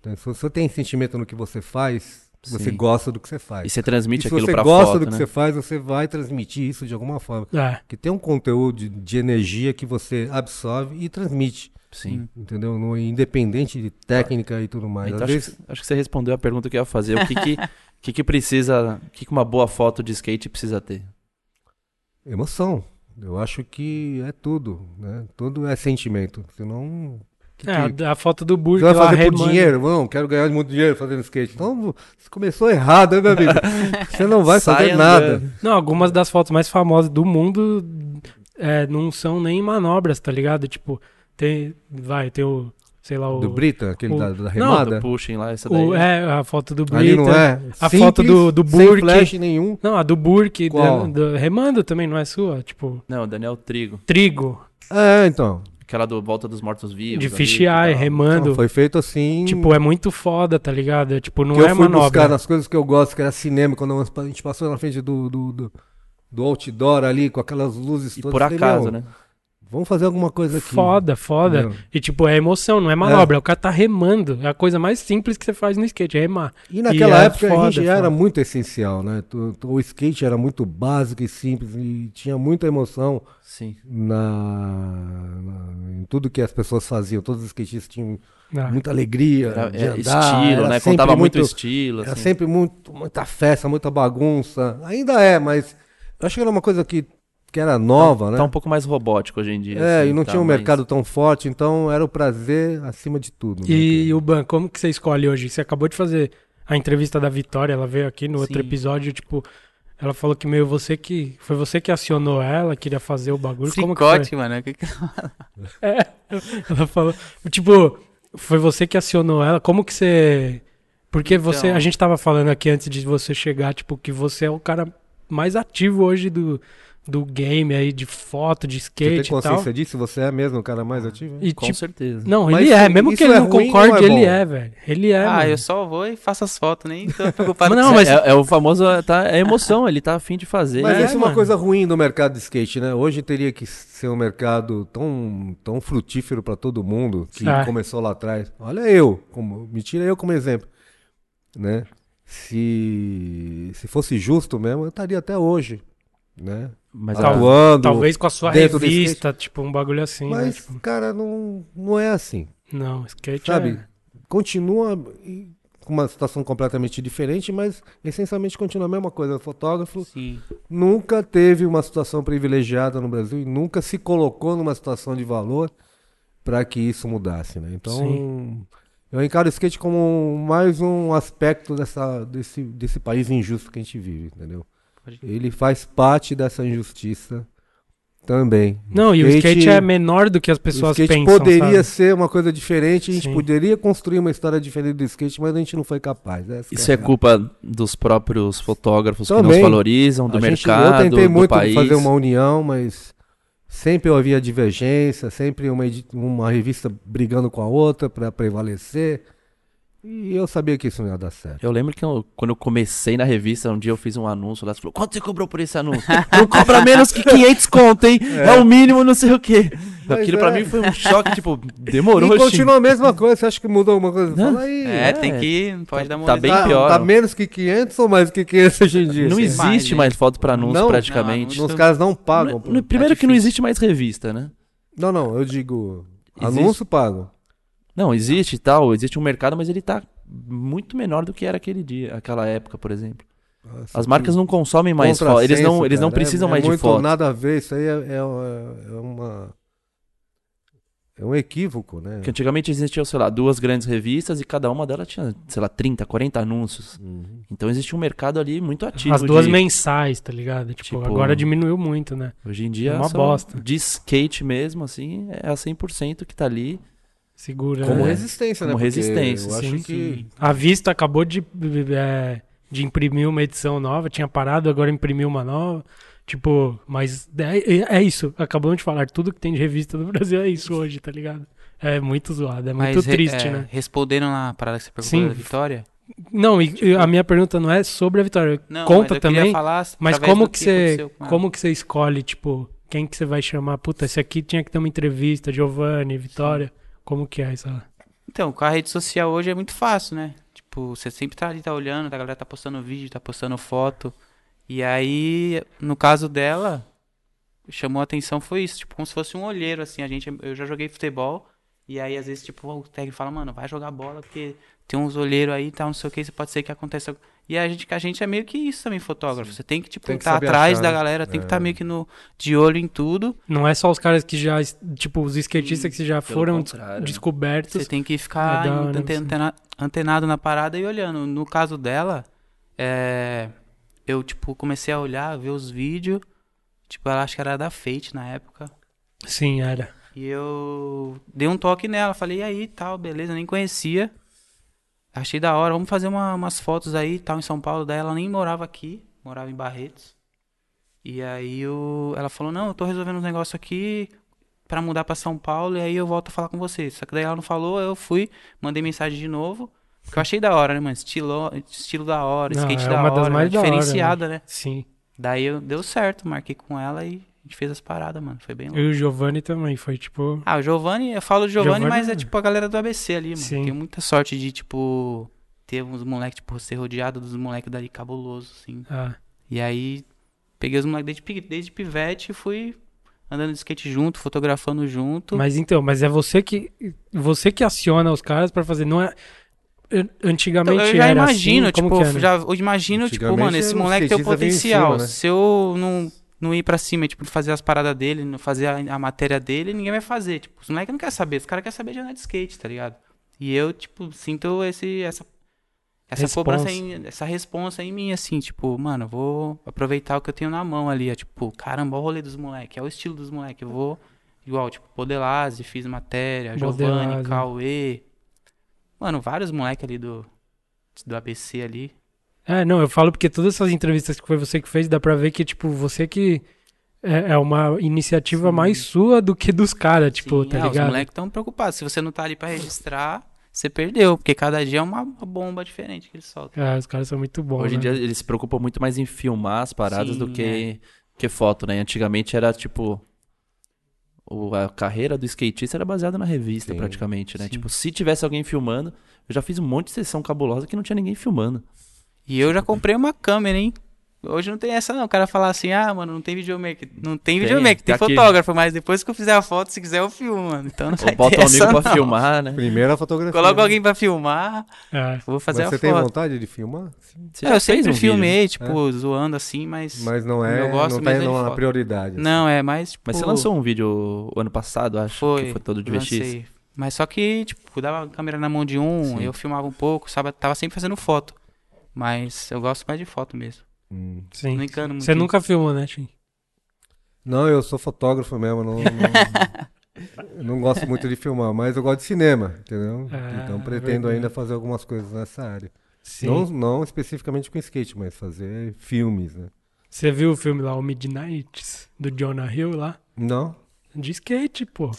Então, se você tem sentimento no que você faz, você Sim. gosta do que você faz. E você E transmite se aquilo você pra gosta foto, do que né? você faz, você vai transmitir isso de alguma forma. É. Que tem um conteúdo de, de energia que você absorve e transmite, Sim. entendeu? No, independente de técnica e tudo mais. Então, acho, vezes, que, acho que você respondeu a pergunta que eu ia fazer. O que que, [laughs] o que, que precisa, o que, que uma boa foto de skate precisa ter? emoção. Eu acho que é tudo, né? Tudo é sentimento. Senão. que É, que- a, foto do Burke Você vai fazer por dinheiro? Não, quero ganhar muito dinheiro fazendo skate. Então, você começou errado, né, meu amigo? [laughs] Você não vai fazer andando. nada. Não, algumas das fotos mais famosas do mundo é, não são nem manobras, tá ligado? Tipo, tem. Vai, tem o. Sei lá, o. Do Brita, aquele o- da, da Não, remada. Puxem lá, essa daí. o- é, a foto do Brita. Ali não é. A foto do- do Sem Burke. flash nenhum. Não, a do Burke, Qual? da- do- remando também, não é sua? Tipo, Não, Daniel Trigo. trigo, É, então. Aquela do Volta dos Mortos Vivos. de fish eye, remando. Então, foi feito assim. Tipo, é muito foda, tá ligado? É, Tipo, não que é eu fui manobra. buscar nas coisas que eu gosto, que era cinema, quando a gente passou na frente do, do, do, do outdoor ali, com aquelas luzes E todas. por falei, acaso, né? Vamos fazer alguma coisa aqui. Foda, foda. Entendeu? E tipo, é emoção, não é manobra. O cara tá remando. É a coisa mais simples que você faz no skate, é remar. E naquela E é época a foda, gente foda. era muito essencial, né? O skate era muito básico e simples e tinha muita emoção Sim. na, na- em tudo que as pessoas faziam. Todos os skatistas tinham Ah. muita alegria Era, de é, andar, estilo, era né? Contava muito estilo. Era assim. sempre muito, muita festa, muita bagunça. Ainda é, mas eu acho que era uma coisa que, que era nova, né? Tá um pouco mais robótico hoje em dia. é, assim, e não tá tinha um mais- mercado tão forte, então era o prazer acima de tudo. né? E o Ban, como que você escolhe hoje? Você acabou de fazer a entrevista da Vitória, ela veio aqui no outro Sim. episódio, tipo, Ela falou que meio você que. Foi você que acionou ela, queria fazer o bagulho. Como que foi? Mano. que que- [laughs] Ela falou. Tipo, foi você que acionou ela. Como que você. Porque você. Então. A gente tava falando aqui antes de você chegar, tipo, que você é o cara mais ativo hoje do, do game aí, de foto, de Você tem skate e tal. consciência disso? Você é mesmo o cara mais ativo? E, Com tipo, certeza. não, Mas ele é. Mesmo que ele é não ruim concorde, é ele é, velho. Ele é. Ah, mano. eu só vou e faço as fotos, nem tô [laughs] preocupado Mas não, mas- É, é o famoso, tá, é emoção, ele tá afim de fazer. Mas É, isso é uma mano. coisa ruim no mercado de skate, né? Hoje teria que ser um mercado tão, tão frutífero para todo mundo que É. começou lá atrás. Olha eu, como, me tira eu como exemplo, né? Se, se fosse justo mesmo, eu estaria até hoje, né? Mas Atuando. Talvez com a sua revista, tipo, um bagulho assim, né? Mas, Tipo, cara, não, não é assim, não, skate sabe? é... Continua com uma situação completamente diferente, mas essencialmente continua a mesma coisa. O fotógrafo Sim. nunca teve uma situação privilegiada no Brasil e nunca se colocou numa situação de valor para que isso mudasse, né? Então, Sim. eu encaro o skate como mais um aspecto dessa, desse, desse país injusto que a gente vive, entendeu? Pode- Ele faz parte dessa injustiça também. Não, e o skate é menor do que as pessoas o skate pensam, poderia sabe? ser uma coisa diferente, a gente Sim. poderia construir uma história diferente do skate, mas a gente não foi capaz. Essa que Isso é real. culpa dos próprios fotógrafos que Também. nos valorizam, do A gente- mercado, Eu tentei do muito país. fazer uma união, mas sempre havia divergência, sempre uma, uma revista brigando com a outra para prevalecer. E eu sabia que isso não ia dar certo. Eu lembro que eu- quando eu comecei na revista, um dia eu fiz um anúncio lá, você falou, quanto você cobrou por esse anúncio? [laughs] não cobra menos que 500 conto, hein? É, o mínimo, não sei o quê. Mas Aquilo é. pra mim foi um choque, tipo, demorou. e continua a mesma coisa. Você acha que mudou alguma coisa? Não. Fala aí. É, É, tem que. Não pode dar uma tá bem tá, pior. tá menos que 500 ou mais que 500 hoje em dia? Não existe mais, mais foto pra anúncio, Não? praticamente. Não, Os caras não pagam. Pô. no- primeiro É que não existe mais revista, né? Não, não, eu digo. Existe. Anúncio pago. Não, existe e tal, existe um mercado, mas ele tá muito menor do que era aquele dia, aquela época, por exemplo. Nossa, As que marcas não consomem mais foto, eles não, eles não cara. precisam é, mais é de muito foto. nada a ver, isso aí é, é, é uma. É um equívoco, né? Porque antigamente existiam, sei lá, duas grandes revistas e cada uma delas tinha, sei lá, 30, 40 anúncios. Uhum. Então existia um mercado ali muito ativo. As duas de- mensais, tá ligado? Tipo, Tipo, agora diminuiu muito, né? Hoje em dia É uma são bosta. de skate mesmo, assim, é a 100% que tá ali. Segura. Como né? resistência, Como né? Porque resistência, Eu acho sim, que. A Vista acabou de, é, de imprimir uma edição nova, tinha parado, agora imprimiu uma nova. Tipo, mas é, é isso. Acabamos de falar, tudo que tem de revista no Brasil é isso hoje, tá ligado? É muito zoado, é muito re- triste, é, né? Respondendo na parada que você perguntou Sim. da Vitória. Não, e, e a minha pergunta não é sobre a vitória. Não, Conta mas também, falar Mas como do que você, como que você escolhe, tipo, quem que você vai chamar? Puta, esse aqui tinha que ter uma entrevista, Giovanni, Vitória. Como que é essa? Então, com a rede social hoje é muito fácil, né? Tipo, você sempre tá ali, tá olhando, a galera tá postando vídeo, tá postando foto. E aí, no caso dela, chamou a atenção foi isso, tipo, como se fosse um olheiro, assim, a gente, eu já joguei futebol, e aí às vezes, tipo, o técnico fala, mano, vai jogar bola, porque tem uns olheiros aí, tá, não sei o que, pode ser que aconteça. E a gente, a gente é meio que isso também, fotógrafo. Você tem que, tipo, que tá atrás achar, da né? galera, tem que estar É. meio que no, de olho em tudo. Não é só os caras que já, tipo, os skatistas que já foram descobertos. Você tem que ficar É hora, antena- antenado na parada e olhando. No caso dela, é, eu, tipo, comecei a olhar, ver os vídeos. Tipo, ela acho que era da Fate na época. Sim, era. E eu dei um toque nela. Falei, e aí, tal, beleza, nem conhecia. Achei da hora, vamos fazer uma- umas fotos aí, tal, em São Paulo. Daí ela nem morava aqui, morava em Barretos. E aí o, ela falou, não, eu tô resolvendo uns negócios aqui pra mudar pra São Paulo e aí eu volto a falar com você. Só que daí ela não falou, eu fui, mandei mensagem de novo. Que eu achei da hora, né, mano? Estilo, estilo da hora, Não, skate é da hora, da hora, diferenciada, né? Sim. Daí eu, deu certo, marquei com ela e a gente fez as paradas, mano. Foi bem louco. E o Giovanni também, foi tipo. Ah, o Giovanni, eu falo do Giovanni, Giovanni mas é é- tipo a galera do ABC ali, mano. Sim. Tenho muita sorte de, tipo, ter uns moleques, tipo, ser rodeado dos moleques dali cabuloso, assim. Ah, E aí, peguei os moleques desde, desde pivete e fui andando de skate junto, fotografando junto. mas então, mas é você que você que aciona os caras pra fazer, não é an- Então, antigamente eu já era imagino, assim, como tipo, que era? já, eu imagino, tipo, Antigamente mano, esse moleque tem o potencial. cima, né? Se eu não, não ir pra cima, tipo, fazer as paradas dele, não fazer a, a matéria dele, ninguém vai fazer. Tipo, os moleques não querem saber, os caras querem saber de andar de skate, tá ligado? E eu, tipo, sinto esse, essa, essa Responsa. cobrança, em, essa responsa em mim, assim, tipo, mano, eu vou aproveitar o que eu tenho na mão ali. É, tipo, caramba, olha o rolê dos moleques, é o estilo dos moleques. Eu vou, igual, tipo, Podelazzi, fiz matéria, Giovanni, Podelazzi. Cauê. Mano, vários moleques ali do, do ABC ali. É, não, eu falo porque todas essas entrevistas que foi você que fez, dá pra ver que, tipo, você que é, é uma iniciativa Sim. mais sua do que dos caras, tipo, Sim, tá é, Os ligado? moleques estão preocupados. Se você não tá ali pra registrar, você perdeu. Porque cada dia é uma, uma bomba diferente que eles soltam. É, os caras são muito bons. Hoje em né? dia eles se preocupam muito mais em filmar as paradas do Sim, que, que foto, né? Antigamente era tipo. o- a carreira do skatista era baseada na revista, Sim, praticamente, né? sim. Tipo, se tivesse alguém filmando, eu já fiz um monte de sessão cabulosa que não tinha ninguém filmando. E eu já comprei uma câmera, hein? Hoje não tem essa não. O cara falar assim, ah, mano, não tem videomaker. Não tem Tem, videomaker, tem tá aqui. fotógrafo, mas depois que eu fizer a foto, se quiser eu filmo, mano. Então não vai Ou bota ter um amigo essa, pra não. filmar, né? Primeira fotografia. Coloca né? alguém pra filmar, É. vou fazer Mas a você tem foto. vontade de filmar? Você É, eu sempre um vídeo, né? filmei, tipo, zoando assim, mas... Mas não é, Eu gosto não tá indo de na foto. prioridade. assim. Não, é mais, tipo... Mas você lançou um vídeo o ano passado, acho, Foi, que foi todo de VX. lancei. Mas só que, tipo, dava a câmera na mão de um, Sim. eu filmava um pouco, sabe? Tava sempre fazendo foto. Mas eu gosto mais de foto mesmo. Hum. Sim. Não encano muito. Você nunca filmou, né, Tim? Não, eu sou fotógrafo mesmo, não, não, [laughs] não gosto muito de filmar, mas eu gosto de cinema, entendeu? Ah, então pretendo verdade. ainda fazer algumas coisas nessa área. Sim. Não, não especificamente com skate, mas fazer filmes, né? Você viu o filme lá, o Midnights, do Jonah Hill lá? Não. De skate, pô.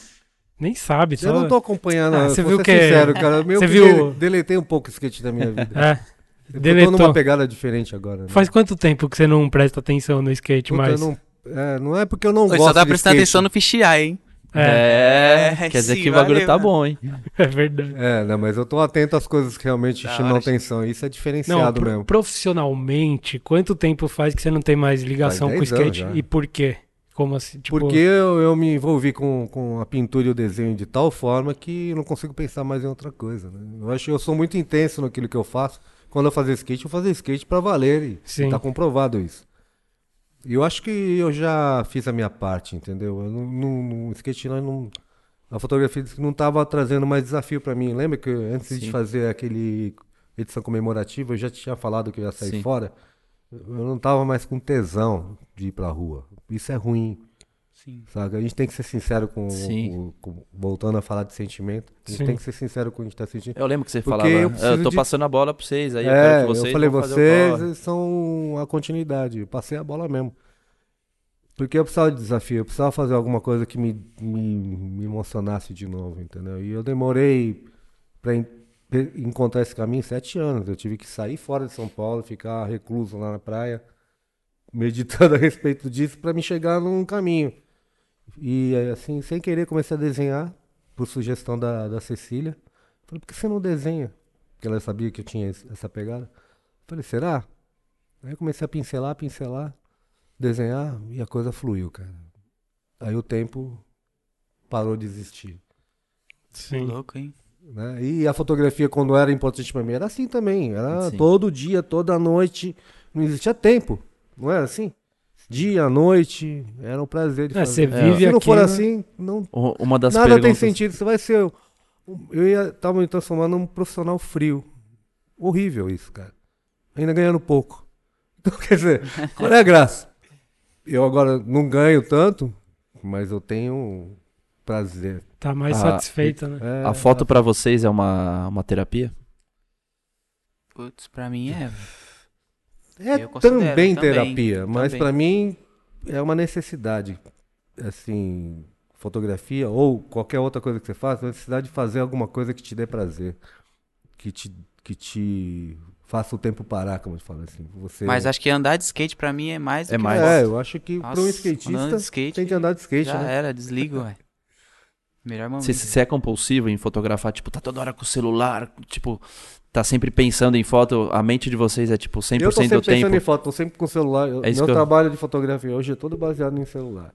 Nem sabe, só... Eu não tô acompanhando, Ah, você viu que é- sincero, cara. Meio você que viu- de- deletei um pouco o skate da minha vida. É. Eu tô Deletou. numa pegada diferente agora. Né? Faz quanto tempo que você não presta atenção no skate Puta, mais? não, é, não é porque eu não Oi, gosto só tá de prestando skate. atenção no fichiar, hein? É, É, quer dizer sim, que o bagulho valeu, tá bom, hein? [laughs] é verdade. É, não, mas eu tô atento às coisas que realmente Da chamam hora. atenção. Isso é Não, diferenciado pro- mesmo. profissionalmente, quanto tempo faz que você não tem mais ligação com o 10 anos skate? já. E por quê? Como assim? Tipo, Porque eu, eu me envolvi com, com a pintura e o desenho de tal forma que eu não consigo pensar mais em outra coisa. Né? Eu acho que eu sou muito intenso naquilo que eu faço. Quando eu fazia skate, eu fazia skate pra valer e Sim. tá comprovado isso. E eu acho que eu já fiz a minha parte, entendeu? Eu não, não, no skate não, não- a fotografia não tava trazendo mais desafio pra mim. Lembra que antes Sim. de fazer aquele edição comemorativa, eu já tinha falado que eu ia sair Sim. fora. Eu não tava mais com tesão de ir pra rua. Isso é ruim. Sim. Sabe? A gente tem que ser sincero com, Sim. com- com- voltando a falar de sentimento. A gente Sim. tem que ser sincero com o que a gente tá sentindo. Eu lembro que você Porque falava, eu eu, tô de- passando a bola pra vocês, aí eu é, que vocês eu falei, vocês são a continuidade. Eu passei a bola mesmo. Porque eu precisava de desafio, eu precisava fazer alguma coisa que me, me, me emocionasse de novo, entendeu? E eu demorei pe- encontrar esse caminho sete anos. Eu tive que sair fora de São Paulo, ficar recluso lá na praia, meditando [laughs] a respeito disso pra me chegar num caminho. E assim, sem querer, comecei a desenhar, por sugestão da, da Cecília. Falei, por que você não desenha? Porque ela sabia que eu tinha essa pegada. Falei, será? Aí eu comecei a pincelar, pincelar, desenhar e a coisa fluiu, cara. Aí o tempo parou de existir. sim. Louco, hein? Né? E a fotografia, quando era importante pra mim, era assim também. Era Sim. todo dia, toda noite. Não existia tempo. Não era assim? Dia, noite, era um prazer de É, fazer. você vive Se não for aquilo- assim, não, Uma das nada tem perguntas... sentido. Você vai ser. Eu ia estar me transformando num profissional frio. Horrível isso, cara. Ainda ganhando pouco. [laughs] Então, quer dizer, qual é a graça? Eu agora não ganho tanto, mas eu tenho prazer. Tá mais Ah, satisfeita, né? É, A foto pra vocês é uma, uma terapia? Putz, pra mim é. É também também, terapia, mas pra mim é uma necessidade. Assim, fotografia ou qualquer outra coisa que você faça, é uma necessidade de fazer alguma coisa que te dê prazer. Que te, que te faça o tempo parar, como eu falo assim. Você... Mas acho que andar de skate pra mim é mais do É que mais. É, eu acho que para um skatista skate, tem que andar de skate, Já né? era, desligo, ué. Melhor momento. Você, você é compulsivo em fotografar? Tipo, tá toda hora com o celular, tipo, tá sempre pensando em foto, a mente de vocês é tipo 100% Eu tô sempre do pensando em foto, tô sempre com o celular. Eu- É meu eu- trabalho de fotografia hoje é todo baseado em celular.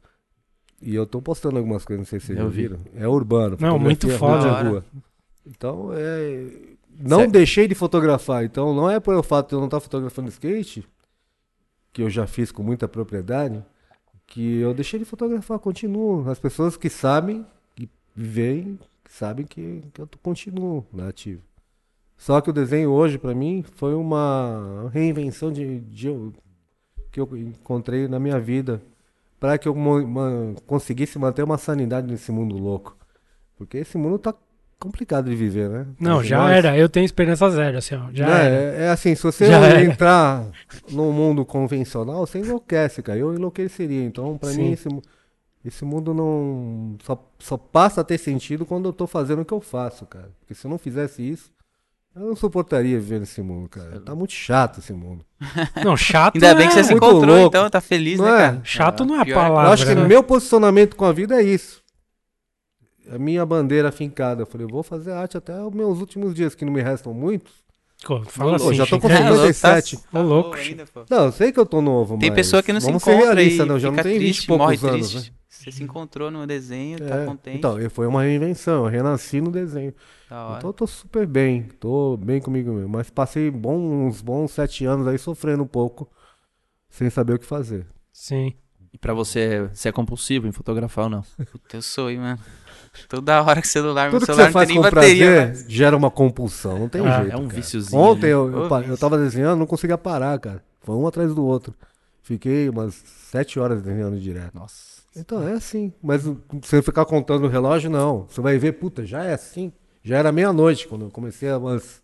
E eu tô postando algumas coisas, não sei se vocês Eu já vi. viram. É urbano. Não, muito fotografia foda. rua rua. Então, é... Não Certo. deixei de fotografar. Então, não é por o fato de eu não estar fotografando skate, que eu já fiz com muita propriedade, que eu deixei de fotografar. Continuo. As pessoas que sabem, que veem, que sabem que, que eu tô- continuo na ativa. Só que o desenho hoje, pra mim, foi uma reinvenção de, de que eu encontrei na minha vida para que eu conseguisse manter uma sanidade nesse mundo louco. Porque esse mundo tá complicado de viver, né? Não, já nós- era. Eu tenho esperança zero, assim, ó. Já era. é, é assim, se você entrar num mundo convencional, você enlouquece, cara. Eu enlouqueceria. Então, Sim. mim, esse, esse mundo não. Só, só passa a ter sentido quando eu tô fazendo o que eu faço, cara. Porque se eu não fizesse isso, eu não suportaria viver nesse mundo, cara. Tá muito chato esse mundo. [laughs] Não, chato Ainda bem que é- você se muito encontrou, louco. então, tá feliz, Não né, é? cara? Chato não é a pior palavra. eu acho que né? meu posicionamento com a vida é isso. A minha bandeira fincada. Eu falei, eu vou fazer arte até os meus últimos dias, que não me restam muitos. Pô, Fala assim, já tô com É, 57. tá, Ô, louco, ainda, pô. Não, eu sei que eu tô novo, Tem pessoa que não se vamos encontra ser realistas, e não. Já não tem 20 e poucos anos, triste. né? Você se encontrou no desenho, tá É, contente. Então, foi uma reinvenção, eu renasci no desenho. da hora. Então eu tô super bem, tô bem comigo mesmo. Mas passei bom- uns bons sete anos aí sofrendo um pouco, sem saber o que fazer. Sim. E pra você, você é compulsivo em fotografar ou não? Puta, eu sou, hein, mano. Toda hora que o celular, meu Tudo que celular você não faz tem nem com bateria. prazer mas- gera uma compulsão, não tem Ah, jeito. é um cara. viciozinho. Ontem né? eu, eu, pa- vício. eu tava desenhando, não conseguia parar, cara. Foi um atrás do outro. Fiquei umas sete horas desenhando direto. Nossa. Então é assim. Mas você ficar contando o relógio, não. Você vai ver, puta, já é assim. Já era meia-noite, quando eu comecei umas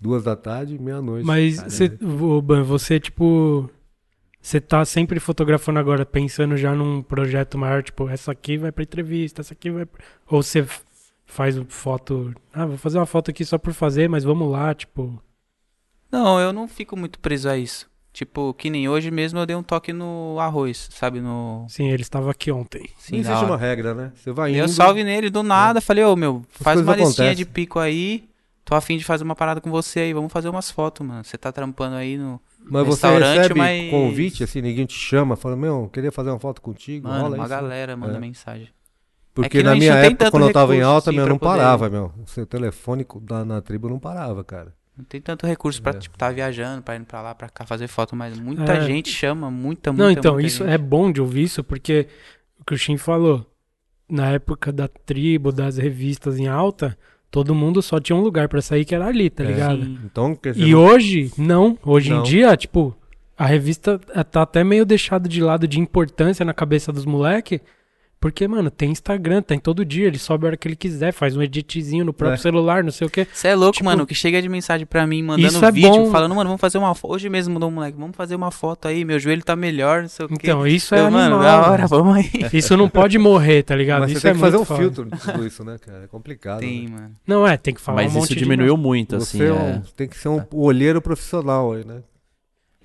duas da tarde, meia-noite. Mas você, ô, Ban, você, tipo. Você tá sempre fotografando agora, pensando já num projeto maior, tipo, essa aqui vai pra entrevista, essa aqui vai. pra- Ou você faz foto. Ah, vou fazer uma foto aqui só por fazer, mas vamos lá, tipo. Não, eu não fico muito preso a isso. Tipo, que nem hoje mesmo eu dei um toque no arroz, sabe? No. Sim, ele estava aqui ontem. Sim, existe uma regra, né? Você vai indo. Eu salve nele do nada, falei, ô meu, faz uma listinha acontecem. de pico aí. Tô afim de fazer uma parada com você aí, vamos fazer umas fotos, mano. Você tá trampando aí no. Mas você restaurante, recebe mas- convite, assim, ninguém te chama, fala, meu, queria fazer uma foto contigo. Mano, rola uma isso. galera manda É. mensagem. Porque É na minha época, quando eu tava em alta, meu, não poder- parava, meu. O seu telefone da, na tribo não parava, cara. Não tem tanto recurso pra, É. tipo, tá viajando, pra ir pra lá, pra cá fazer foto, mas muita É. gente chama, muita, muita, Não, então, muita isso gente. é bom de ouvir isso, porque o que o Shin falou, na época da tribo, das revistas em alta, todo mundo só tinha um lugar pra sair que era ali, tá É. ligado? Sim. então, quer dizer, E hoje, não. Hoje Não. em dia, tipo, a revista tá até meio deixado de lado de importância na cabeça dos moleque. Porque, mano, tem Instagram, tem todo dia, ele sobe a hora que ele quiser, faz um editzinho no próprio É. celular, não sei o quê. Você é louco, Tipo, mano. Que chega de mensagem pra mim, mandando isso é vídeo, bom. falando, mano, vamos fazer uma foto. Hoje mesmo mandou um moleque, vamos fazer uma foto aí, meu joelho tá melhor, não sei o quê. Então, isso é mano, animal. da hora, mano. vamos aí. [laughs] Isso não pode morrer, tá ligado? mas isso você tem é que fazer um foda. filtro de tudo isso, né, cara? É complicado. Tem, né? mano. Não, é, tem que falar Mas um monte isso de diminuiu muito, assim. Você é um- é. tem que ser um olheiro profissional aí, né?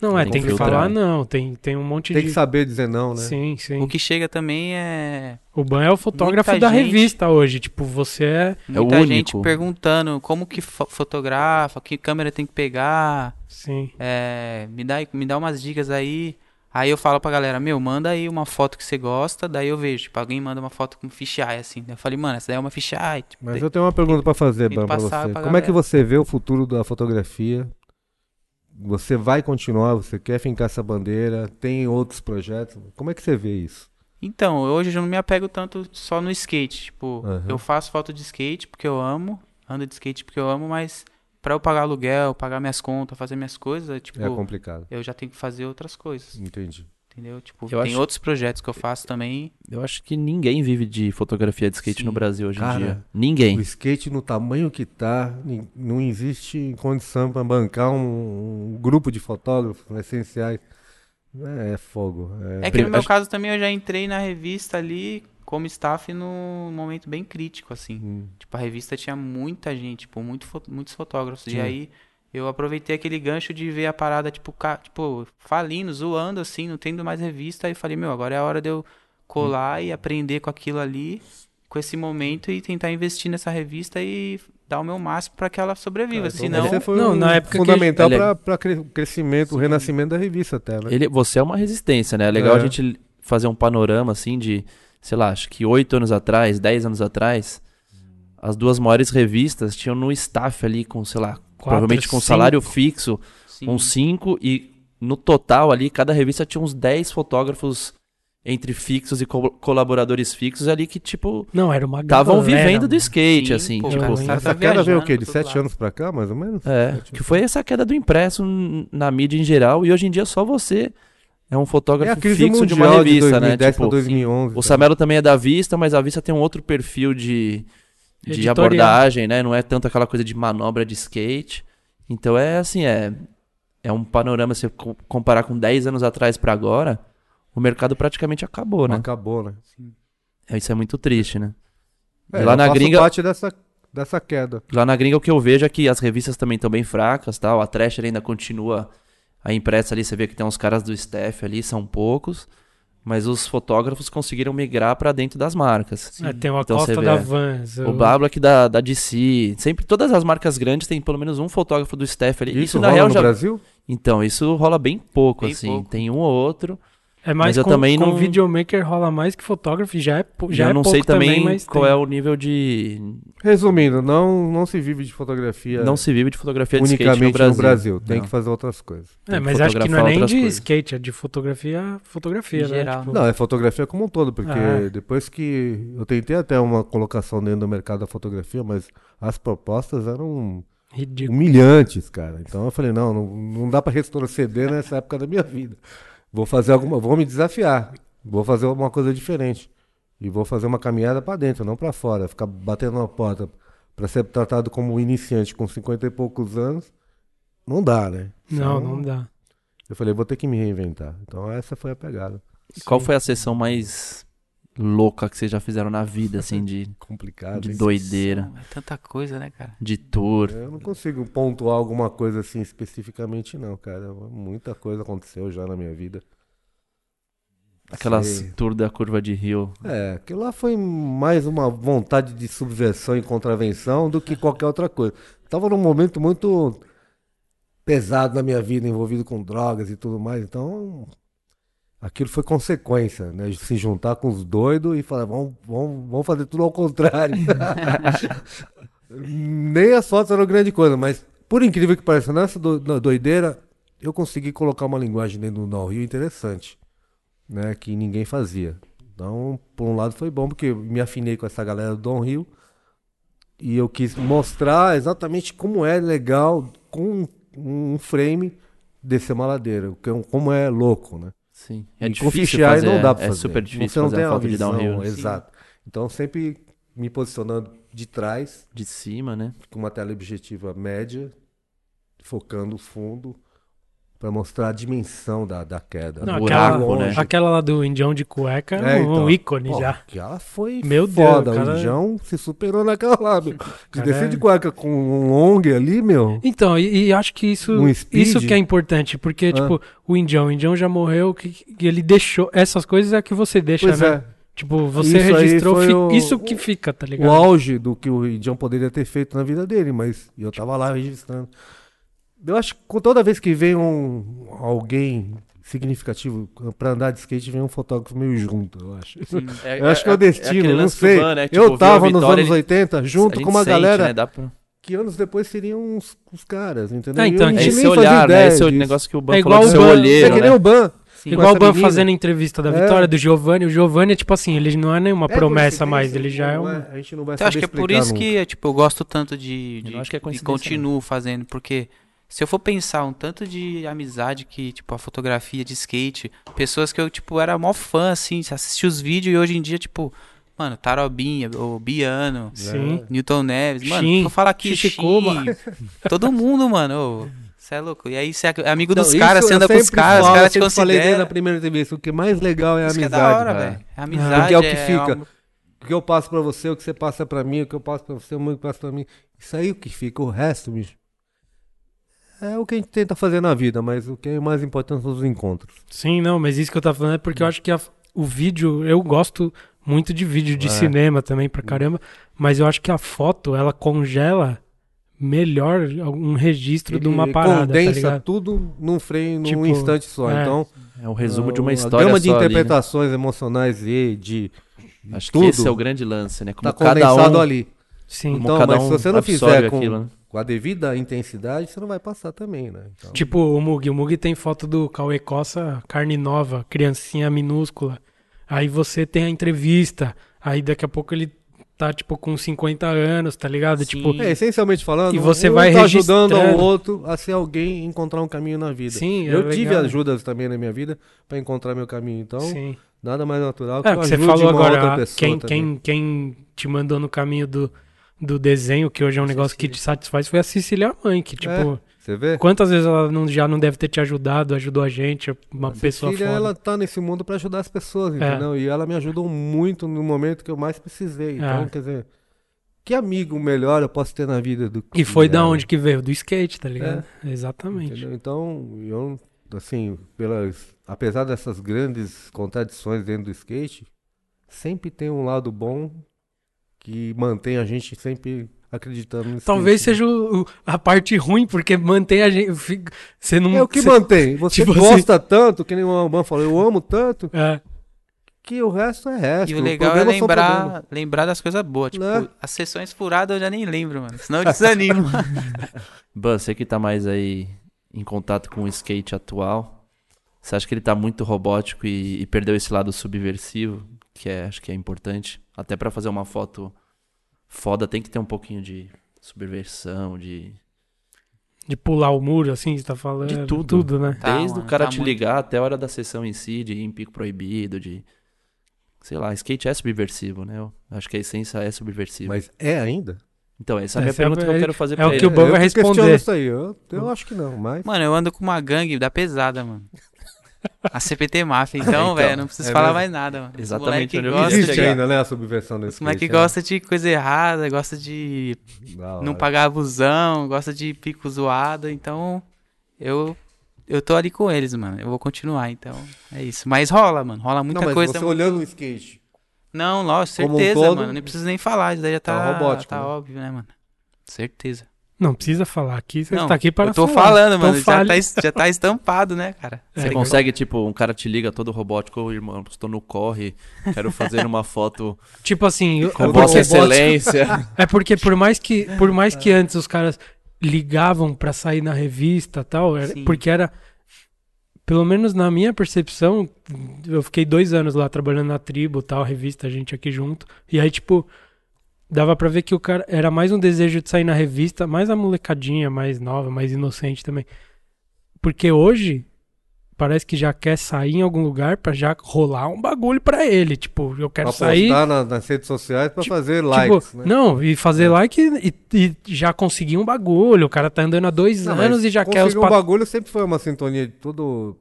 Não, é, Tem tem que filtrar. falar não, tem, tem um monte Tem de... que saber dizer não, né? Sim, sim. O que chega também é O Ban é o fotógrafo Muita da gente- revista hoje, tipo, você é... É o muita único. gente perguntando como que fo- fotografa, que câmera tem que pegar, Sim. é, me, dá, me dá umas dicas aí. Aí eu falo pra galera, meu, manda aí uma foto que você gosta, daí eu vejo, tipo, alguém manda uma foto com fisheye, assim. Eu falei, mano, essa daí é uma fisheye. Tipo, Mas eu tenho uma pergunta pra fazer, Tem Bam, pra você. pra Como é que galera. você vê o futuro da fotografia? Você vai continuar? Você quer fincar essa bandeira? Tem outros projetos? Como é que você vê isso? Então, hoje eu não me apego tanto só no skate. Tipo, Aham. eu faço foto de skate porque eu amo, ando de skate porque eu amo, mas pra eu pagar aluguel, pagar minhas contas, fazer minhas coisas, tipo, É complicado. eu já tenho que fazer outras coisas, Entendi. Entendeu? Tipo, Eu tem acho- outros projetos que eu faço também. Eu acho que ninguém vive de fotografia de skate Sim. no Brasil hoje Cara, em dia. Ninguém. O skate no tamanho que tá, não existe condição para bancar um, um grupo de fotógrafos essenciais. É, é fogo. É, É que no meu acho- caso também eu já entrei na revista ali como staff num momento bem crítico, assim. Hum, Tipo, a revista tinha muita gente, tipo, muito fo- muitos fotógrafos. E Tinha. aí eu aproveitei aquele gancho de ver a parada, tipo, ca- tipo, falindo, zoando, assim, não tendo mais revista. Aí falei, meu, agora é a hora de eu colar e aprender com aquilo ali, com esse momento, e tentar investir nessa revista e dar o meu máximo pra que ela sobreviva. então Senão. você foi Não, um na época que- fundamental Ele é- para para o crescimento, o renascimento da revista até, né? Ele, você é uma resistência, né? É legal É. a gente fazer um panorama assim de, sei lá, acho que oito anos atrás, dez anos atrás, as duas maiores revistas tinham no staff ali com, sei lá, provavelmente com cinco. salário fixo, sim, uns cinco e no total ali cada revista tinha uns 10 fotógrafos entre fixos e co- colaboradores fixos ali que, tipo, Não, era uma estavam vivendo do skate, Sim, assim. pô, tipo, cara, Essa queda veio o quê? De sete lado. anos pra cá, mais ou menos? É, que foi essa queda do impresso na mídia em geral, e hoje em dia só você é um É fotógrafo crise fixo de uma de revista, 2010 né? pra Tipo, 2011. o tá? Samelo também é da Vista, mas a Vista tem um outro perfil de, de Editorial. abordagem, né? Não é tanto aquela coisa de manobra de skate. Então é assim, é, é um panorama, se co- comparar com 10 anos atrás pra agora, o mercado praticamente acabou, né? Acabou, né? É, Isso é muito triste, né? É, lá eu na faço gringa, parte dessa, dessa queda. Lá na gringa o que eu vejo é que as revistas também estão bem fracas, tal. A Thrasher ainda continua a impressa ali, você vê que tem uns caras do staff ali, são poucos, mas os fotógrafos conseguiram migrar pra dentro das marcas. É, tem o Então Acosta você da Vans. O Bablack da, da DC, sempre todas as marcas grandes tem pelo menos um fotógrafo do staff ali. Isso, Isso, na rola real no já Brasil? Então, isso rola bem pouco Bem assim, pouco. tem um ou outro. É mais mas eu com, também com não- videomaker rola mais que fotógrafo, já é, já eu é não pouco sei também, mas qual tem. é o nível de Resumindo, não, não se vive de fotografia não se vive de fotografia de skate unicamente no Brasil. no Brasil. Tem Não. que fazer outras coisas. É, mas acho que não é nem de coisas. skate, é de fotografia, fotografia, Em né? geral. Tipo, Não, é fotografia como um todo, porque Ah. depois que eu tentei até uma colocação dentro do mercado da fotografia, mas as propostas eram ridículo. humilhantes, cara. Então eu falei, não, não, não dá pra retroceder nessa época da minha vida. Vou fazer alguma, vou me desafiar. Vou fazer alguma coisa diferente. E vou fazer uma caminhada pra dentro, não pra fora, ficar batendo na porta pra ser tratado como um iniciante com 50 e poucos anos. Não dá, né? Não, Então, não dá. Eu falei, vou ter que me reinventar. Então essa foi a pegada. Qual foi a sessão mais louca que vocês já fizeram na vida, assim, de, [laughs] Complicado. de hein? doideira, É tanta coisa, né, cara? de tour? Eu não consigo pontuar alguma coisa assim especificamente, não, cara. Muita coisa aconteceu já na minha vida. Aquelas Sei. tour da curva de rio. É, aquilo lá foi mais uma vontade de subversão e contravenção do que qualquer outra coisa. Tava num momento muito pesado na minha vida, envolvido com drogas e tudo mais, então aquilo foi consequência, né? Se juntar com os doidos e falar, vamos, vamos, vamos fazer tudo ao contrário. [laughs] Nem as fotos eram grande coisa, mas por incrível que pareça, nessa do- doideira, eu consegui colocar uma linguagem dentro do No Rio interessante, né? Que ninguém fazia. Então, por um lado foi bom, porque eu me afinei com essa galera do Don Rio e eu quis mostrar exatamente como é legal com um frame descer uma ladeira, é como é louco, né? Sim. É e difícil fazer, não dá pra é fazer. super difícil Você não fazer tem a uma foto de visão, downhill. exato. Então sempre me posicionando de trás, De cima, né? com uma tela objetiva média, focando o fundo, para mostrar a dimensão da, da queda. Não, buraco, aquela, né? aquela lá do Indião de cueca é, É, um então. ícone Pô, já. Que ela foi Meu Deus, foda. cara- O Indião se superou naquela lá, meu. De Cara, descer é- de cueca com um long ali, meu. Então, e, e acho que isso, Um isso que é importante, porque, Ah. tipo, o Indião, o Indião já morreu, que, que ele deixou. Essas coisas é que você deixa, Pois né? é. Tipo, você Isso registrou, fi- o- isso que fica, tá O ligado? auge do que o Indião poderia ter feito na vida dele, mas eu tava lá registrando. Eu acho que toda vez que vem um alguém significativo pra andar de skate, vem um fotógrafo meio junto, eu acho. [laughs] Eu acho que é o destino, não sei. né? eu Tipo, tava nos anos 80 junto com uma galera Né? Dá pra... que anos depois seriam os, os caras, entendeu? Ah, então, eu É nem esse olhar, né? ideia Esse é o negócio que o Ban É falou igual o seu Ban- É olheiro, que nem né? o Ban. Sim. Igual o Ban menina. fazendo a entrevista da É. vitória do Giovanni. O Giovanni é tipo assim, ele não é nenhuma É promessa mais, ele já é um. A gente não vai Então, acho que é por isso nunca. que tipo, eu gosto tanto de, Eu de, não acho que é e coincidência, continuo fazendo, porque se eu for pensar um tanto de amizade que, tipo, a fotografia de skate, pessoas que eu, tipo, era mó fã, assim, assisti os vídeos e hoje em dia, tipo, mano, Tarobinha, o Biano, Sim. Newton Neves, mano, vou falar aqui, Chichicoma. Shin, todo mundo, mano, você é louco. E aí você é amigo dos caras, você eu anda com os caras, os caras te eu sempre falei desde a consideram. primeira entrevista, o que mais legal é a Isso que é amizade. da hora, cara. velho. A amizade Porque é o que fica. uma- O que eu passo pra você, o que você passa pra mim, o que eu passo pra você, o que passa pra mim. Isso aí é o que fica. O resto, bicho, é o que a gente tenta fazer na vida, mas o que é mais importante são os encontros. Sim, não, mas isso que eu tava falando é porque eu acho que a- o vídeo, eu gosto muito de vídeo de É. cinema também pra caramba, mas eu acho que a foto, ela congela melhor um registro de uma Ele parada, tá condensa ligado? tudo num frame, num Tipo, instante só. é. Então, É o resumo de uma a história gama de só ali, né? interpretações emocionais e de Acho tudo que esse é o grande lance, né? Como tá cada condensado um, ali. Sim. como Então, cada mas um se você não fizer com, aquilo, né? Com a devida intensidade, você não vai passar também, né? Então, Tipo o Mug, o Mug tem foto do Cauê Costa, carne nova, criancinha minúscula. Aí você tem a entrevista, aí daqui a pouco ele tá, tipo, com 50 anos, tá ligado? Sim. Tipo, É, essencialmente falando, E você um vai tá ajudando ao outro a ser alguém e encontrar um caminho na vida. sim, é eu tive legal. ajudas também na minha vida pra encontrar meu caminho, então Sim. nada mais natural que É, que você falou agora, pessoa quem, também. quem, quem te mandou no caminho do, do desenho, que hoje é um negócio que te satisfaz, foi a Cecília mãe, que, tipo, Você vê? quantas vezes ela não, já não deve ter te ajudado, ajudou a gente, uma A pessoa Cecília, foda. ela tá nesse mundo pra ajudar as pessoas, É. entendeu? E ela me ajudou muito no momento que eu mais precisei. Então, É. quer dizer, que amigo melhor eu posso ter na vida do que E foi da onde que veio? Do skate, tá ligado? Exatamente. entendeu? Então, eu, assim, pelas, apesar dessas grandes contradições dentro do skate, sempre tem um lado bom que mantém a gente sempre acreditando no skate. Talvez seja o- o- a parte ruim, porque mantém a gente. Você não. É o que você- mantém. [laughs] Você tipo gosta tanto, que nem o Alban falou, eu amo tanto, É, que o resto é resto. E o legal é problema são lembrar, problemas. lembrar das coisas boas. Tipo, Né? as sessões furadas eu já nem lembro, mano. Senão eu desanimo. [laughs] Ban, você que tá mais aí em contato com o skate atual, você acha que ele tá muito robótico e, e perdeu esse lado subversivo, que é, acho que é importante? Até pra fazer uma foto foda tem que ter um pouquinho de subversão, de, de pular o muro, assim, você tá falando. De tudo. Tudo, né? Tá, desde mano, o cara tá te muito. ligar até a hora da sessão em si, de ir em pico proibido, de sei lá, skate é subversivo, né? Eu acho que a essência é subversiva. Mas é ainda? Então, essa é a minha Essa é pergunta que eu quero fazer é pra o ele. que o Ban eu vai que questiono responder. Isso aí. Eu, eu acho que não, mas... Mano, eu ando com uma gangue da pesada, mano. A CPT Máfia, [laughs] então, Então, velho, não preciso é falar mesmo. mais nada, mano. Exatamente onde eu gosta Existe chegar. ainda, né, a subversão do Os skate. moleque né? gosta de coisa errada, gosta de não pagar abusão, gosta de pico zoado, então eu eu tô ali com eles, mano. Eu vou continuar, então é isso. Mas rola, mano, rola muita Não, mas coisa. você olhando o skate, Não, lógico, como um certeza, todo, mano. Nem preciso nem falar, isso daí já tá, tá robótico, tá né? óbvio, né, mano? Certeza. Não precisa falar aqui, você Não, tá aqui para eu tô falar. falando, Então mano. Já fale. tá, já tá estampado, né, cara? [laughs] É, Você igual- consegue, tipo, um cara te liga todo robótico, irmão, estou no corre, quero fazer uma foto [laughs] Tipo assim, com eu- Vossa Excelência. [laughs] É porque por mais que, por mais que antes os caras ligavam pra sair na revista e tal, era- porque era. Pelo menos na minha percepção, eu fiquei dois anos lá trabalhando na tribo tal, revista, a gente aqui junto. E aí, tipo, dava pra ver que o cara era mais um desejo de sair na revista, mais a molecadinha, mais nova, mais inocente também. Porque hoje parece que já quer sair em algum lugar pra já rolar um bagulho pra ele. Tipo, eu quero pra sair. na- nas redes sociais pra Tipo- fazer Tipo, likes, né? Não, e fazer like e, e já conseguir um bagulho. O cara tá andando há dois Não, anos e já quer os um pat... bagulho sempre foi uma sintonia de todo,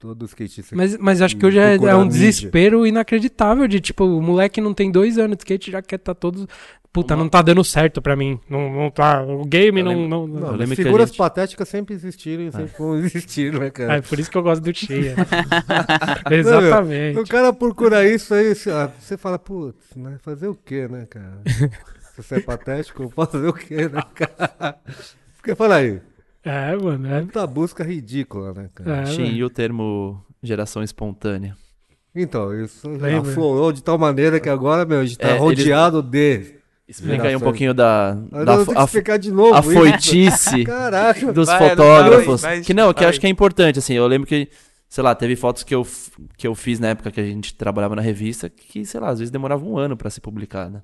todo skatista. mas, mas acho que hoje é, é um desespero inacreditável de tipo, o moleque não tem dois anos de skate já quer tá todo. Puta, Uma- não tá dando certo pra mim. Não, não tá. O game não. lembro- não, Não, não. Figuras gente- patéticas sempre existiram e sempre vão [laughs] existir, né, cara? É por isso que eu gosto do Tia. [laughs] [laughs] Exatamente. O cara procura isso aí, ah, você fala, putz, né? Fazer o quê, né, cara? Se você é patético, eu posso fazer o quê, né, cara? Porque fala aí, É, mano. É, muita busca ridícula, né, cara? é, Sim, e o termo geração espontânea? Então, isso Lembra? aflorou de tal maneira que agora, meu, a gente tá É, eles- rodeado de. Explica aí um pouquinho da, da vou ter fo- que a, explicar de novo. a foitice [laughs] Caraca. dos Vai, fotógrafos. vai, vai, que não, que eu acho que é importante, assim. Eu lembro que, sei lá, teve fotos que eu, que eu fiz na época que a gente trabalhava na revista que, sei lá, às vezes demorava um ano pra ser publicada.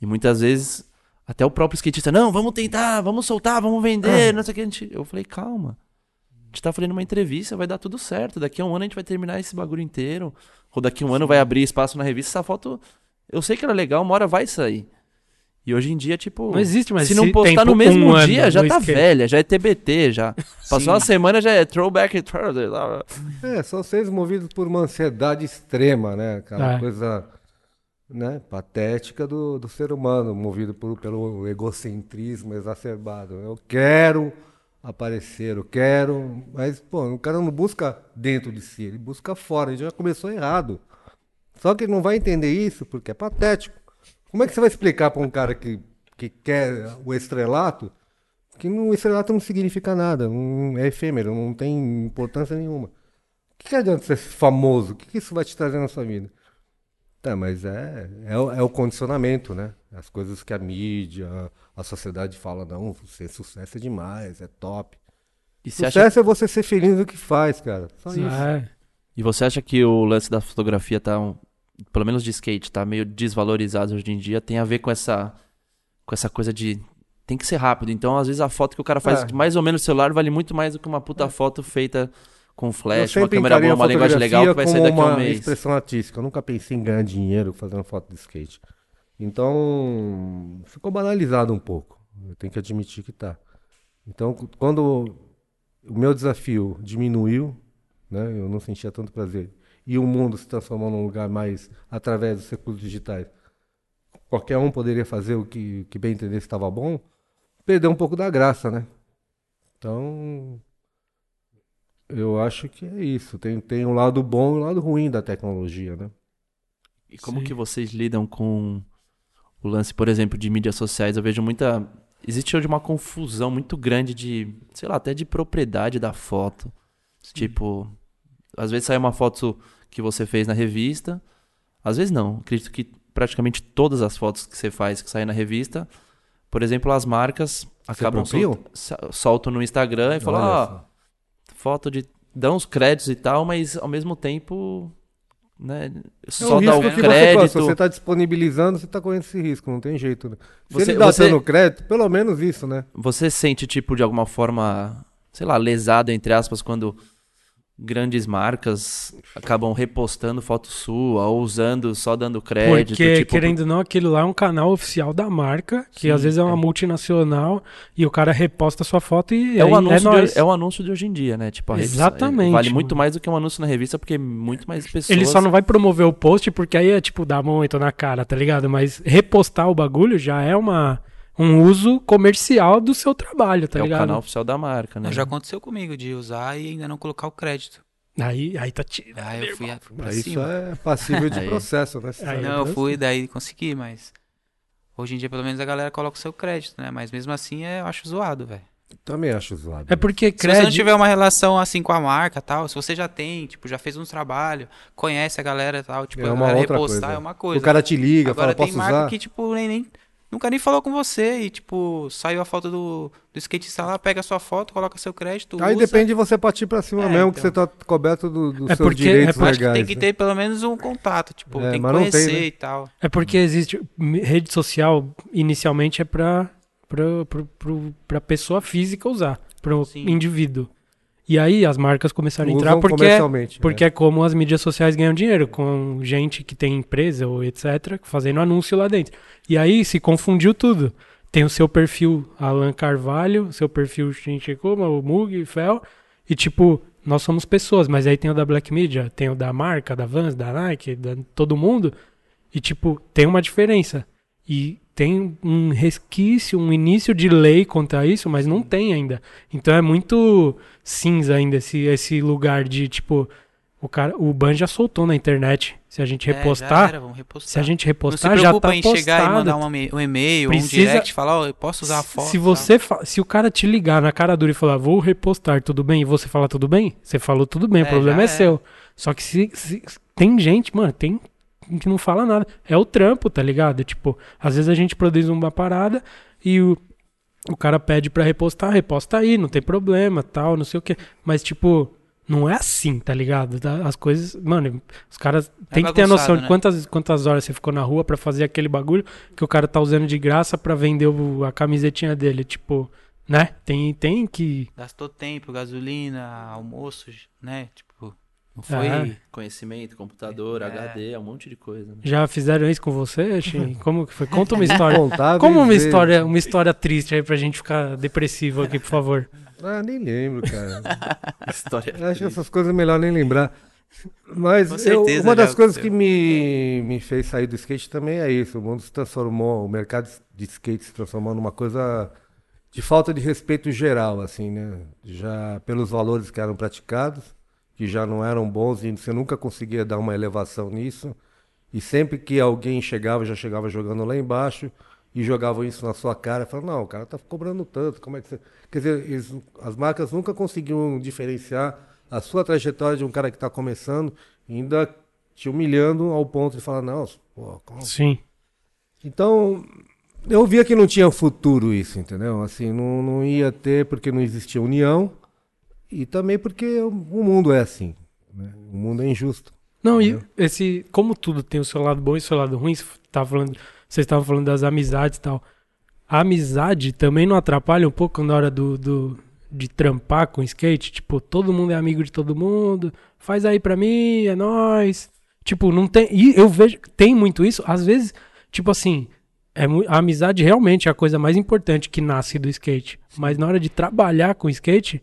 E muitas vezes, até o próprio skatista, não, vamos tentar, vamos soltar, vamos vender, não sei o que. A gente, eu falei, calma. A gente tá fazendo uma entrevista, vai dar tudo certo. Daqui a um ano a gente vai terminar esse bagulho inteiro. Ou daqui a um ano vai abrir espaço na revista. Essa foto, eu sei que ela é legal, uma hora vai sair. E hoje em dia, tipo. Não existe mais se não postar tempo, no mesmo um ano dia, já no tá skate. velha, já é TBT, já. [laughs] Passou Sim. uma semana, já é throwback. É, são seres movidos por uma ansiedade extrema, né? Aquela É. coisa né, patética do, do ser humano, movido por, pelo egocentrismo exacerbado. Eu quero aparecer, eu quero. Mas, pô, o cara não busca dentro de si, ele busca fora. Ele já começou errado. Só que ele não vai entender isso porque é patético. Como é que você vai explicar para um cara que, que quer o estrelato que no, o estrelato não significa nada, não, é efêmero, não tem importância nenhuma? O que, que adianta ser famoso? O que, que isso vai te trazer na sua vida? Tá, mas é, é, o- é o condicionamento, né? As coisas que a mídia, a sociedade fala, não, você sucesso é demais, é top. E você acha Sucesso é você ser feliz no que faz, cara. Só isso. É. E você acha que o lance da fotografia tá, um- pelo menos de skate, tá meio desvalorizado hoje em dia? Tem a ver com essa, com essa coisa de tem que ser rápido. Então, às vezes a foto que o cara faz É. mais ou menos no celular vale muito mais do que uma puta foto feita com flash, uma câmera boa, uma linguagem legal que vai sair daqui a um uma mês. expressão artística. Eu nunca pensei em ganhar dinheiro fazendo foto de skate. Então, ficou banalizado um pouco. Eu tenho que admitir que tá. Então, quando o meu desafio diminuiu, né, eu não sentia tanto prazer, e o mundo se transformou num lugar mais através dos recursos digitais, qualquer um poderia fazer o que, que bem entender se estava bom, perdeu um pouco da graça, né? Então, eu acho que é isso. Tem, tem um lado bom e um lado ruim da tecnologia, né? E como Sim. que vocês lidam com o lance, por exemplo, de mídias sociais? Eu vejo muita. Existe hoje uma confusão muito grande de, sei lá, até de propriedade da foto. Tipo, às vezes sai uma foto que você fez na revista, às vezes não. Acredito que praticamente todas as fotos que você faz que saem na revista, por exemplo, as marcas acabam apropriam? solta- sa- soltam no Instagram e falam. Foto de. dão os créditos e tal, mas ao mesmo tempo. Né, É só um dá risco o que você crédito. Se você está disponibilizando, você está correndo esse risco, não tem jeito. Né? Se Você- ele dá você- dando crédito, pelo menos isso, né? Você sente, tipo, de alguma forma, sei lá, lesado, entre aspas, quando grandes marcas acabam repostando foto sua ou usando, só dando crédito? Porque, tipo, querendo ou não, aquilo lá é um canal oficial da marca, que às vezes é uma multinacional, e o cara reposta sua foto e é, aí um anúncio nóis. de, é um anúncio de hoje em dia, né? Tipo, Exatamente, Vale mano. muito mais do que um anúncio na revista, porque muito mais pessoas... Ele só não vai promover o post porque aí é tipo dar muito na cara, tá ligado? Mas repostar o bagulho já é uma, um uso comercial do seu trabalho, tá é o ligado? canal oficial da marca, né? Já aconteceu comigo de usar e ainda não colocar o crédito. Aí, aí tá tirando. Aí eu fui a- isso é passível de [laughs] processo, né? Aí, Não, eu fui, daí consegui, mas. Hoje em dia, pelo menos, a galera coloca o seu crédito, né? Mas mesmo assim, é, eu acho zoado, velho. Também acho zoado. É porque Se você não crédito. tiver uma relação assim com a marca tal, se você já tem, tipo, já fez uns trabalhos, conhece a galera e tal, tipo, É a uma galera outra repostar coisa. é uma coisa. O cara te liga, Agora fala, tem posso marca usar? que, tipo, nem, nem- nunca nem falou com você e, tipo, saiu a foto do, do skatista lá, pega a sua foto, coloca seu crédito, Aí usa. depende de você partir pra cima É, mesmo, que você então. tá coberto do- dos É seus porque- direitos é porque Acho que legais. tem que né? ter pelo menos um contato, tipo, É, tem que não tem, conhecer né? e tal. É porque existe. Rede social, inicialmente, é pra, pra, pra, pro- pra pessoa física usar, pro Sim. indivíduo. E aí as marcas começaram a entrar porque, comercialmente. porque é como as mídias sociais ganham dinheiro, com gente que tem empresa ou etc., fazendo anúncio lá dentro. E aí se confundiu tudo. Tem o seu perfil Alan Carvalho, seu perfil Shinchikuma, o Mug, Fel, e tipo, nós somos pessoas, mas aí tem o da Black Media, tem o da marca, da Vans, da Nike, da todo mundo, e tipo, tem uma diferença. E tem um resquício, um início de lei contra isso, mas não tem ainda. Então é muito cinza ainda esse, esse lugar de tipo. O, cara, o Ban já soltou na internet. Se a gente É, repostar, era, vamos repostar. se a gente não se repostar, já tá em postado. chegar e mandar um, um e-mail, Precisa- um direct, falar, ó, eu posso usar a foto. Se tal. você se o cara te ligar na cara dura e falar, vou repostar, tudo bem? E você falar tudo bem? Você falou tudo bem, o É, problema já é, é. seu. Só que se, se- tem gente, mano, tem que não fala nada. É o trampo, tá ligado? Tipo, às vezes a gente produz uma parada e o, o cara pede pra repostar, reposta aí, não tem problema, tal, não sei o quê. Mas, tipo, não é assim, tá ligado? Tá- As coisas, mano, os caras têm que ter a noção bagunçado, de né? quantas, quantas horas você ficou na rua pra fazer aquele bagulho que o cara tá usando de graça pra vender o- a camisetinha dele, tipo, né? Tem, tem que. Gastou tempo, gasolina, almoço, né? Tipo, não foi. É. Conhecimento, computador, É. HD, é um monte de coisa. Né? Já fizeram isso com você, Shin? [laughs] Como que foi? Conta uma [laughs] história. Como uma história, uma história triste aí pra gente ficar depressivo aqui, por favor. Ah, nem lembro, cara. [laughs] História. Eu Acho que essas coisas é melhor nem lembrar. Mas Com eu- certeza uma das coisas que me, me fez sair do skate também é isso. O mundo se transformou, o mercado de skate se transformou numa coisa de falta de respeito geral, assim, né? Já pelos valores que eram praticados, que já não eram bons e você nunca conseguia dar uma elevação nisso. E sempre que alguém chegava, já chegava jogando lá embaixo e jogavam isso na sua cara, falavam, não, o cara tá cobrando tanto, como é que você... Quer dizer, eles- as marcas nunca conseguiam diferenciar a sua trajetória de um cara que está começando, ainda te humilhando ao ponto de falar, não, pô, como... Sim. Então, eu via que não tinha futuro isso, entendeu? Assim, não, não ia ter porque não existia união e também porque o mundo é assim. né? O mundo é injusto. Não, e Entendeu? esse, como tudo tem o seu lado bom e o seu lado ruim, você tava falando, vocês estavam falando das amizades e tal. A amizade também não atrapalha um pouco na hora do, do de trampar com skate? Tipo, todo mundo é amigo de todo mundo, faz aí pra mim, é nóis. Tipo, não tem. E eu vejo, tem muito isso, às vezes, tipo assim, é, a amizade realmente é a coisa mais importante que nasce do skate. Mas na hora de trabalhar com skate,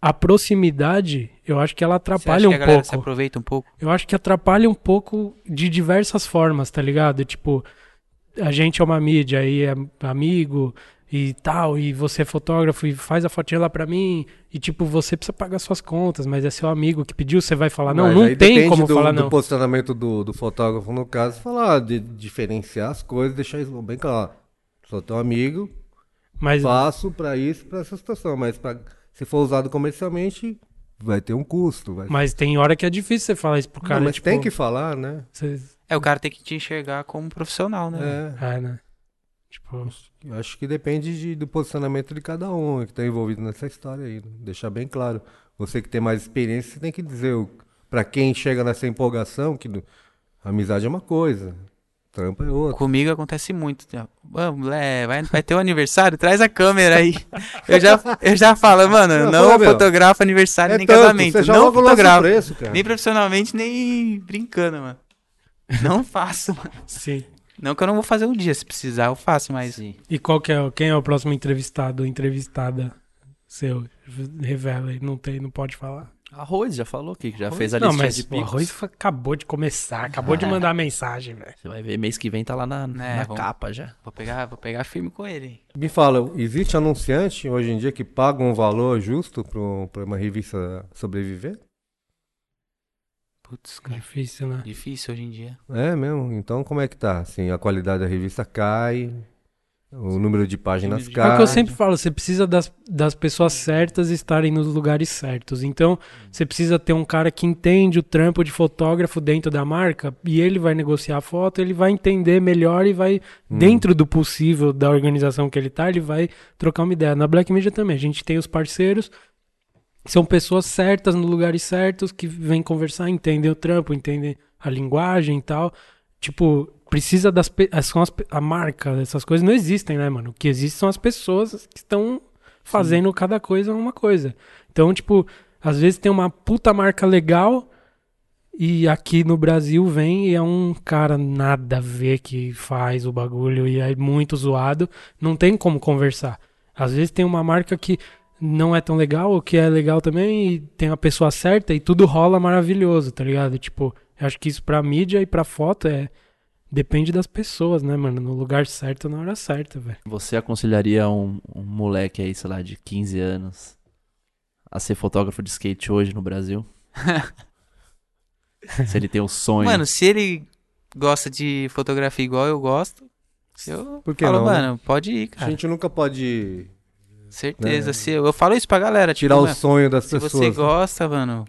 a proximidade, eu acho que ela Você atrapalha acha que a um galera se pouco. aproveita um pouco? Eu acho que atrapalha um pouco de diversas formas, tá ligado? Tipo, a gente é uma mídia e é amigo e tal, e você é fotógrafo e faz a fotinha lá pra mim, e tipo, você precisa pagar suas contas, mas é seu amigo que pediu, você vai falar, não, Mas não tem como do, falar do não. posicionamento do, do fotógrafo, no caso, falar, de diferenciar as coisas, deixar isso bem claro. Sou teu amigo, Mas, faço pra isso, pra essa situação. Mas pra, se for usado comercialmente, vai ter um custo. Vai... mas tem hora que é difícil você falar isso pro Não, cara, mas tipo, tem que falar, né? você- É, o cara tem que te enxergar como profissional, né? É, é, né? Tipo, eu acho que depende de- do posicionamento de cada um que tá envolvido nessa história aí. né? Deixar bem claro. Você que tem mais experiência, você tem que dizer o- pra quem chega nessa empolgação que amizade é uma coisa, trampo é outra. Comigo acontece muito. Vamos, é, vai, vai ter um aniversário? Traz a câmera aí. Eu já, eu já falo, mano, Não, não, fala, meu. fotografo aniversário É nem tanto, casamento. você já Não o fotografo. preço, cara. Nem profissionalmente, nem brincando, mano. Não [laughs] faço, mano. sim. Não que eu não vou fazer um dia, se precisar eu faço, mas Sim. E qual que é, o- quem é o próximo entrevistado ou entrevistada seu? Revela aí, não tem, não pode falar. Arroz, já falou que já fez a mas de o picos. arroz foi- acabou de começar, acabou de mandar mensagem, velho. Você vai ver, mês que vem tá lá na, na vamos- capa já. vou pegar, vou pegar firme com ele. Me fala, existe anunciante hoje em dia que paga um valor justo para uma revista sobreviver? Putz, cara. Difícil, né? Difícil hoje em dia. É mesmo? Então como é que tá? Assim, a qualidade da revista cai, o número de páginas de- É o que eu sempre falo, você precisa das, das pessoas certas estarem nos lugares certos. Então, você precisa ter um cara que entende o trampo de fotógrafo dentro da marca e ele vai negociar a foto, ele vai entender melhor e vai, Hum. dentro do possível da organização que ele tá, ele vai trocar uma ideia. Na Black Media também, a gente tem os parceiros, são pessoas certas nos lugares certos que vêm conversar, entendem o trampo, entendem a linguagem e tal. Tipo, precisa das são as a marca, essas coisas não existem, né, mano? O que existe são as pessoas que estão fazendo cada coisa uma coisa. Então, tipo, às vezes tem uma puta marca legal e aqui no Brasil vem e é um cara nada a ver que faz o bagulho e é muito zoado, não tem como conversar. Às vezes tem uma marca que não é tão legal, ou que é legal também, e tem a pessoa certa e tudo rola maravilhoso, tá ligado? Tipo, eu acho que isso pra mídia e pra foto é. Depende das pessoas, né, mano? No lugar certo, na hora certa, velho. Você aconselharia um, um moleque aí, sei lá, de 15 anos a ser fotógrafo de skate hoje no Brasil? [laughs] Se ele tem um sonho. Mano, se ele gosta de fotografia igual eu gosto, eu Por que falo, não, né? mano, pode ir, A cara. gente nunca pode Certeza. né? Se eu, eu falo isso pra galera, tirar tipo, o mano, sonho das se pessoas. você né? gosta, mano,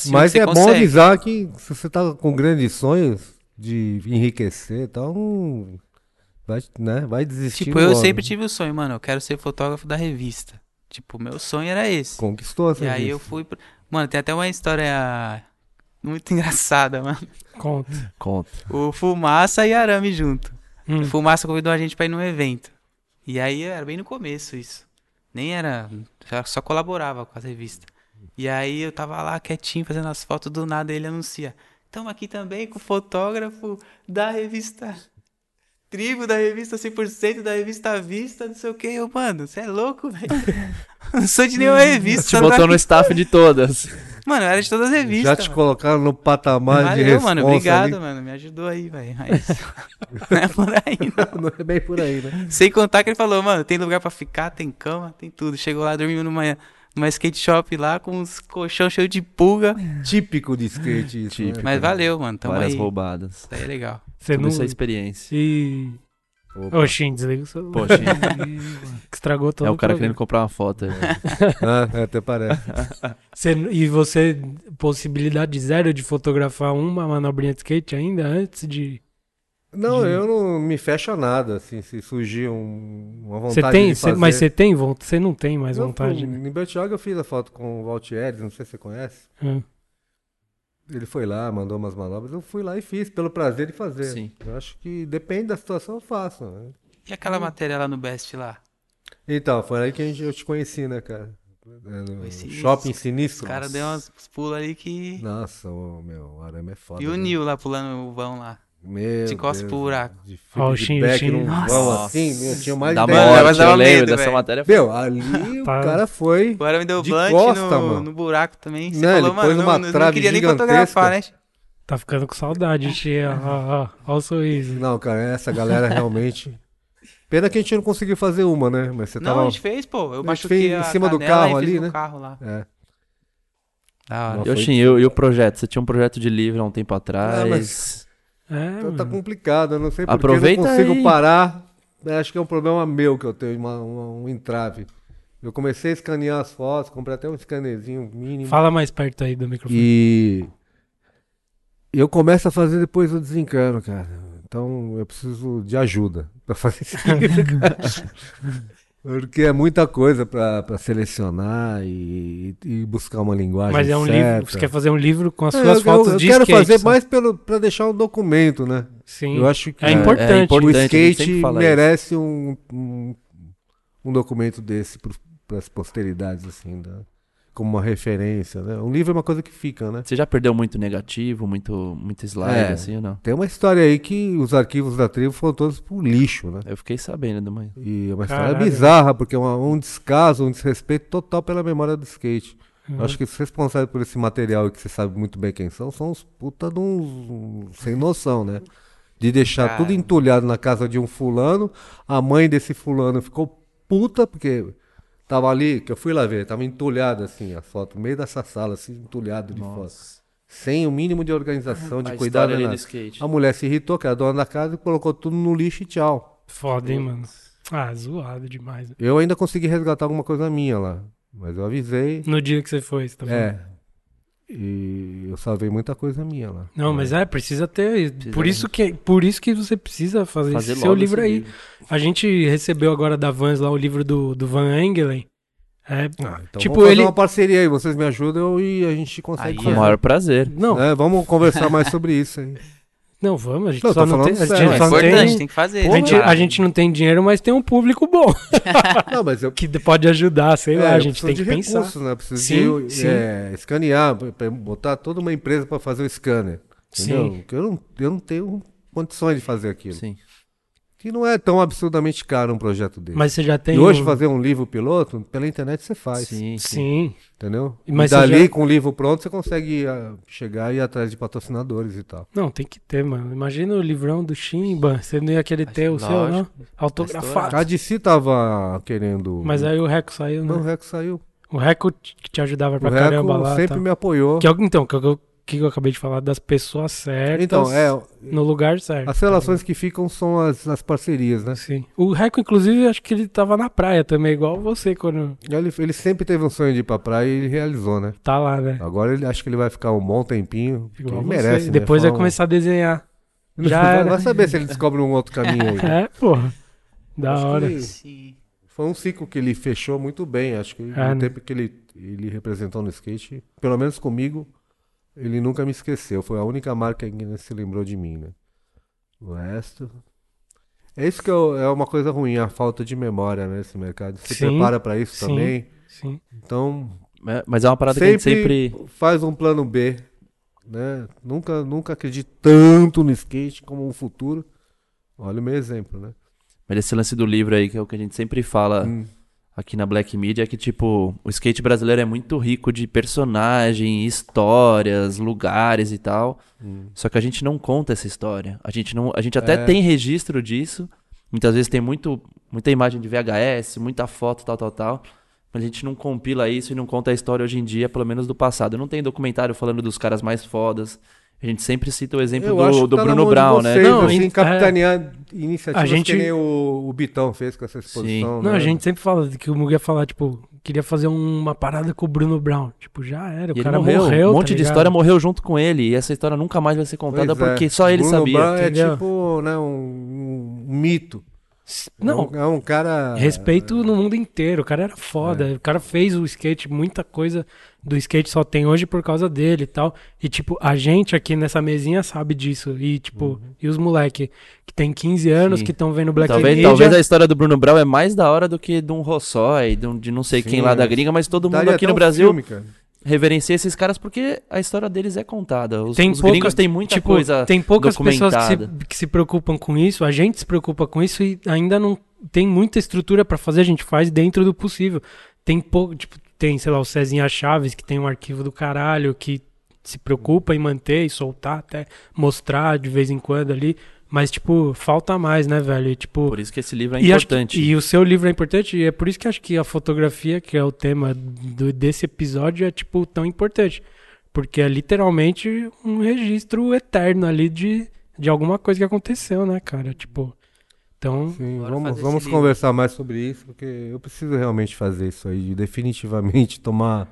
cima, Mas você é bom consegue. avisar que se você tá com grandes sonhos de enriquecer, então vai, né, vai desistir. Tipo, eu logo. sempre tive o sonho, mano, eu quero ser fotógrafo da revista. Tipo, meu sonho era esse. conquistou essa E aí eu revista. fui. pro- Mano, tem até uma história muito [laughs] engraçada, mano. Conta. Conta. O Fumaça e Arame junto. Hum. O Fumaça convidou a gente pra ir num evento. E aí era bem no começo isso. Nem era. Só colaborava com as revistas. E aí eu tava lá quietinho fazendo as fotos, do nada ele anuncia. Estamos aqui também com o fotógrafo da revista. Tribo da revista 100% da revista Vista, não sei o que. Eu, mano, você é louco, velho? [laughs] Não sou de nenhuma revista. Te botou no staff de todas. Mano, eu era de todas as revistas. Já te mano. colocaram no patamar de Valeu, mano. Obrigado, ali. mano. Me ajudou aí, velho. Mas [laughs] não é por aí, não. [laughs] Não é bem por aí, né? Sem contar que ele falou, mano, tem lugar pra ficar, tem cama, tem tudo. Chegou lá, dormiu numa, numa skate shop lá com uns colchão cheio de pulga. Típico de skate isso, Típico. né? Mas valeu, mano. Tamo Várias aí. roubadas. Isso aí é legal. Você Tudo não. isso é experiência. E. Opa. Ô, Shin, desliga o celular. Poxa, [laughs] Que Estragou todo é o cara querendo comprar uma foto. aí. [laughs] Ah, é, até parece. [laughs] Você- e você, possibilidade zero de fotografar uma manobrinha de skate ainda antes de. Não, eu não me fecho a nada, assim, se surgir um- uma vontade Você tem, de cê- fazer. mas você tem vontade? Você não tem mais Eu, vontade, né? Em Bertioga eu fiz a foto com o Valtieres, não sei se você conhece. Ah. ele foi lá, mandou umas manobras, eu fui lá e fiz, pelo prazer de fazer. Sim. Eu acho que depende da situação, eu faço. né? E aquela matéria lá no Best lá? Então, foi aí que a gente, eu te conheci, né, cara? É, no Foi sinistro. Shopping Os Sinistro. caras deu uns pulos ali que. Nossa, meu, o arame é foda. E o né? Nil lá pulando o vão lá. Meu de costas Deus, pro buraco. De Ó, o feedback Shin- o Shin- num Nossa. vão assim, meu, tinha mais Da de Mano, 10 morte, mas eu lembro medo, dessa velho. matéria. Meu, ali [laughs] o Tá. cara foi. Agora me deu De blunt costa, no, no buraco também. Você ele falou, pôs mano, numa não, não trave queria nem fotografar, né? Tá ficando com saudade, tia. Ó o sorriso. Não, cara, essa galera realmente. Pena que a gente não conseguiu fazer uma, né? Mas você Não, tava. a gente fez, pô. Eu gente machuquei fez em cima do carro ali, né? carro lá. É. Da hora. Não, E, o projeto? Você tinha um projeto de livro há um tempo atrás. É, Então tá complicado, eu não sei porque eu não consigo aí. parar. Eu Acho que é um problema meu que eu tenho, uma- uma- um entrave. Eu comecei a escanear as fotos, comprei até um scanezinho mínimo. Fala mais perto aí do microfone. E eu começo a fazer depois eu desencano, cara. Então eu preciso de ajuda pra fazer cara. [laughs] [laughs] Porque é muita coisa pra selecionar e, e buscar uma linguagem Mas é um certa. livro. Você quer fazer um livro com as É, suas eu, fotos eu, eu de quero skate, fazer mais pelo, pra deixar um documento, né? Sim. Eu acho que É importante. é o importante, gente skate merece um, um, um documento desse para as posteridades, assim, né? Como uma referência, né? Um livro é uma coisa que fica, né? Você já perdeu muito negativo, muito, muito slide, É. assim ou não? Tem uma história aí que os arquivos da tribo foram todos pro lixo, né? Eu fiquei sabendo de manhã. E é uma história Caralho. bizarra, porque é uma- um descaso, um desrespeito total pela memória do skate. Uhum. Eu acho que os responsáveis por esse material, que você sabe muito bem quem são, são os puta de uns sem noção, né? De deixar Cara. tudo entulhado na casa de um fulano, a mãe desse fulano ficou puta, porque tava ali, que eu fui lá ver, tava entulhado assim, a foto, no meio dessa sala, assim, entulhado de foto. Sem o mínimo de organização, de A cuidado. ali nada. do skate. A mulher se irritou, que era dona da casa, e colocou tudo no lixo e tchau. Foda, hein, mano. Ah, zoado demais. Eu ainda consegui resgatar alguma coisa minha lá, mas eu avisei. No dia que você foi, você tá falando. É. E eu salvei muita coisa minha lá. Não, mas é, precisa ter. Precisa por, isso que, por isso que você precisa fazer, Fazer esse seu livro aí. livro. A gente recebeu agora da Vans lá o livro do, do Van Engelen. É, Ah, então Tipo, vamos fazer ele- uma parceria aí, vocês me ajudam e a gente consegue Aí, Com o maior prazer. não, É, vamos conversar mais sobre isso aí. [laughs] não, vamos, a gente Não, só não tem. A sério. gente, É importante, tem, tem que fazer. a, gente, né? a gente não tem dinheiro, mas tem um público bom [laughs] Não, mas eu, que pode ajudar, sei é, lá, a gente tem que pensar. recursos, né? Eu preciso Sim, de sim. é, escanear, botar toda uma empresa para fazer o scanner. Entendeu? Sim. Porque eu não, eu não tenho condições de fazer aquilo. Sim. Que não é tão absurdamente caro um projeto desse. Mas você já tem. e hoje um- fazer um livro piloto, pela internet você faz. Sim, sim. Sim. Entendeu? Mas e dali, já- com o livro pronto, você consegue ah, chegar e ir atrás de patrocinadores e tal. Não, tem que ter, mano. Imagina o livrão do Chimba. Você não ia querer ter o seu, não? Autografado. A DC tava querendo. Mas aí o Reco saiu, Não, o né? Reco saiu. O Reco que te ajudava pra o caramba Reco lá. sempre tá. me apoiou. Que, é o- então, que, eu- que eu acabei de falar das pessoas certas Então, é, no lugar certo. as relações que ficam são as, as parcerias, né? Sim. O Reco, inclusive, acho que ele tava na praia também, igual você, quando Ele, ele sempre teve um sonho de ir pra praia e ele realizou, né? tá lá, né? Agora ele acho que ele vai ficar um bom tempinho. Igual ele você. merece. né? Depois Foi vai um- começar a desenhar. [laughs] Já vai, era. vai saber se ele [laughs] descobre um outro caminho aí. É, porra. Da Acho hora. ele- Sim. Foi um ciclo que ele fechou muito bem. Acho que É, no né? tempo que ele, ele representou no skate, pelo menos comigo, ele nunca me esqueceu. Foi a única marca que ainda se lembrou de mim, né? O resto. É isso que eu- é uma coisa ruim, a falta de memória né, nesse mercado. Você Sim, prepara pra isso sim. também. Sim. Então, É, Mas é uma parada que a gente sempre, faz um plano B. Né? Nunca, nunca acredite tanto no skate como um futuro. Olha o meu exemplo, né? Mas esse lance do livro aí, que é o que a gente sempre fala Hum. Aqui na Black Media, é que, tipo, o skate brasileiro é muito rico de personagem, histórias, lugares e tal. Hum. Só que a gente não conta essa história. A gente, não, a gente até É. tem registro disso. Muitas vezes tem muito, muita imagem de VHS, muita foto, tal, tal, tal. Mas a gente não compila isso e não conta a história hoje em dia, pelo menos do passado. Não tem documentário falando dos caras mais fodas. A gente sempre cita o exemplo Eu acho do, que do tá Bruno de Brown, né? vocês, Não, assim, em- capitanear iniciativas A gente- que nem o, o Bitão fez com essa exposição. Não, né? a gente sempre fala que o Mugu ia falar, tipo, queria fazer uma parada com o Bruno Brown. Tipo, já era, o E ele cara morreu. morreu. um tá monte de ligado? história morreu junto com ele. E essa história nunca mais vai ser contada Pois é. porque só ele Bruno sabia. Brown é entendeu? tipo né, um, um mito. Não, É um, é um cara. respeito no mundo inteiro. O cara era foda. O cara fez o skate, muita coisa do skate só tem hoje por causa dele e tal. E, tipo, a gente aqui nessa mesinha sabe disso. E, tipo, e os moleque que tem 15 anos, Sim. que estão vendo Black Talvez, Media. talvez a história do Bruno Brau é mais da hora do que de um Rossói, de, um- de não sei quem Sim, lá da gringa, mas todo mundo Daria aqui no um Brasil filme, reverencia esses caras porque a história deles é contada. Os, Tem os pouca- gringos têm muita tipo, coisa tem poucas pessoas que se, que se preocupam com isso, a gente se preocupa com isso e ainda não tem muita estrutura pra fazer, a gente faz dentro do possível. Tem pouco, tipo, tem, sei lá, o Cezinha Chaves, que tem um arquivo do caralho, que se preocupa em manter e soltar, até mostrar de vez em quando ali, mas, tipo, falta mais, né, velho? E, tipo, Por isso que esse livro é e, acho que- importante. e o seu livro é importante, e é por isso que acho que a fotografia, que é o tema do- desse episódio, é tipo tão importante. Porque é literalmente um registro eterno ali de, de alguma coisa que aconteceu, né, cara? Tipo. Então. Sim, vamos, vamos esse livro. conversar mais sobre isso, porque eu preciso realmente fazer isso aí, de definitivamente [laughs] tomar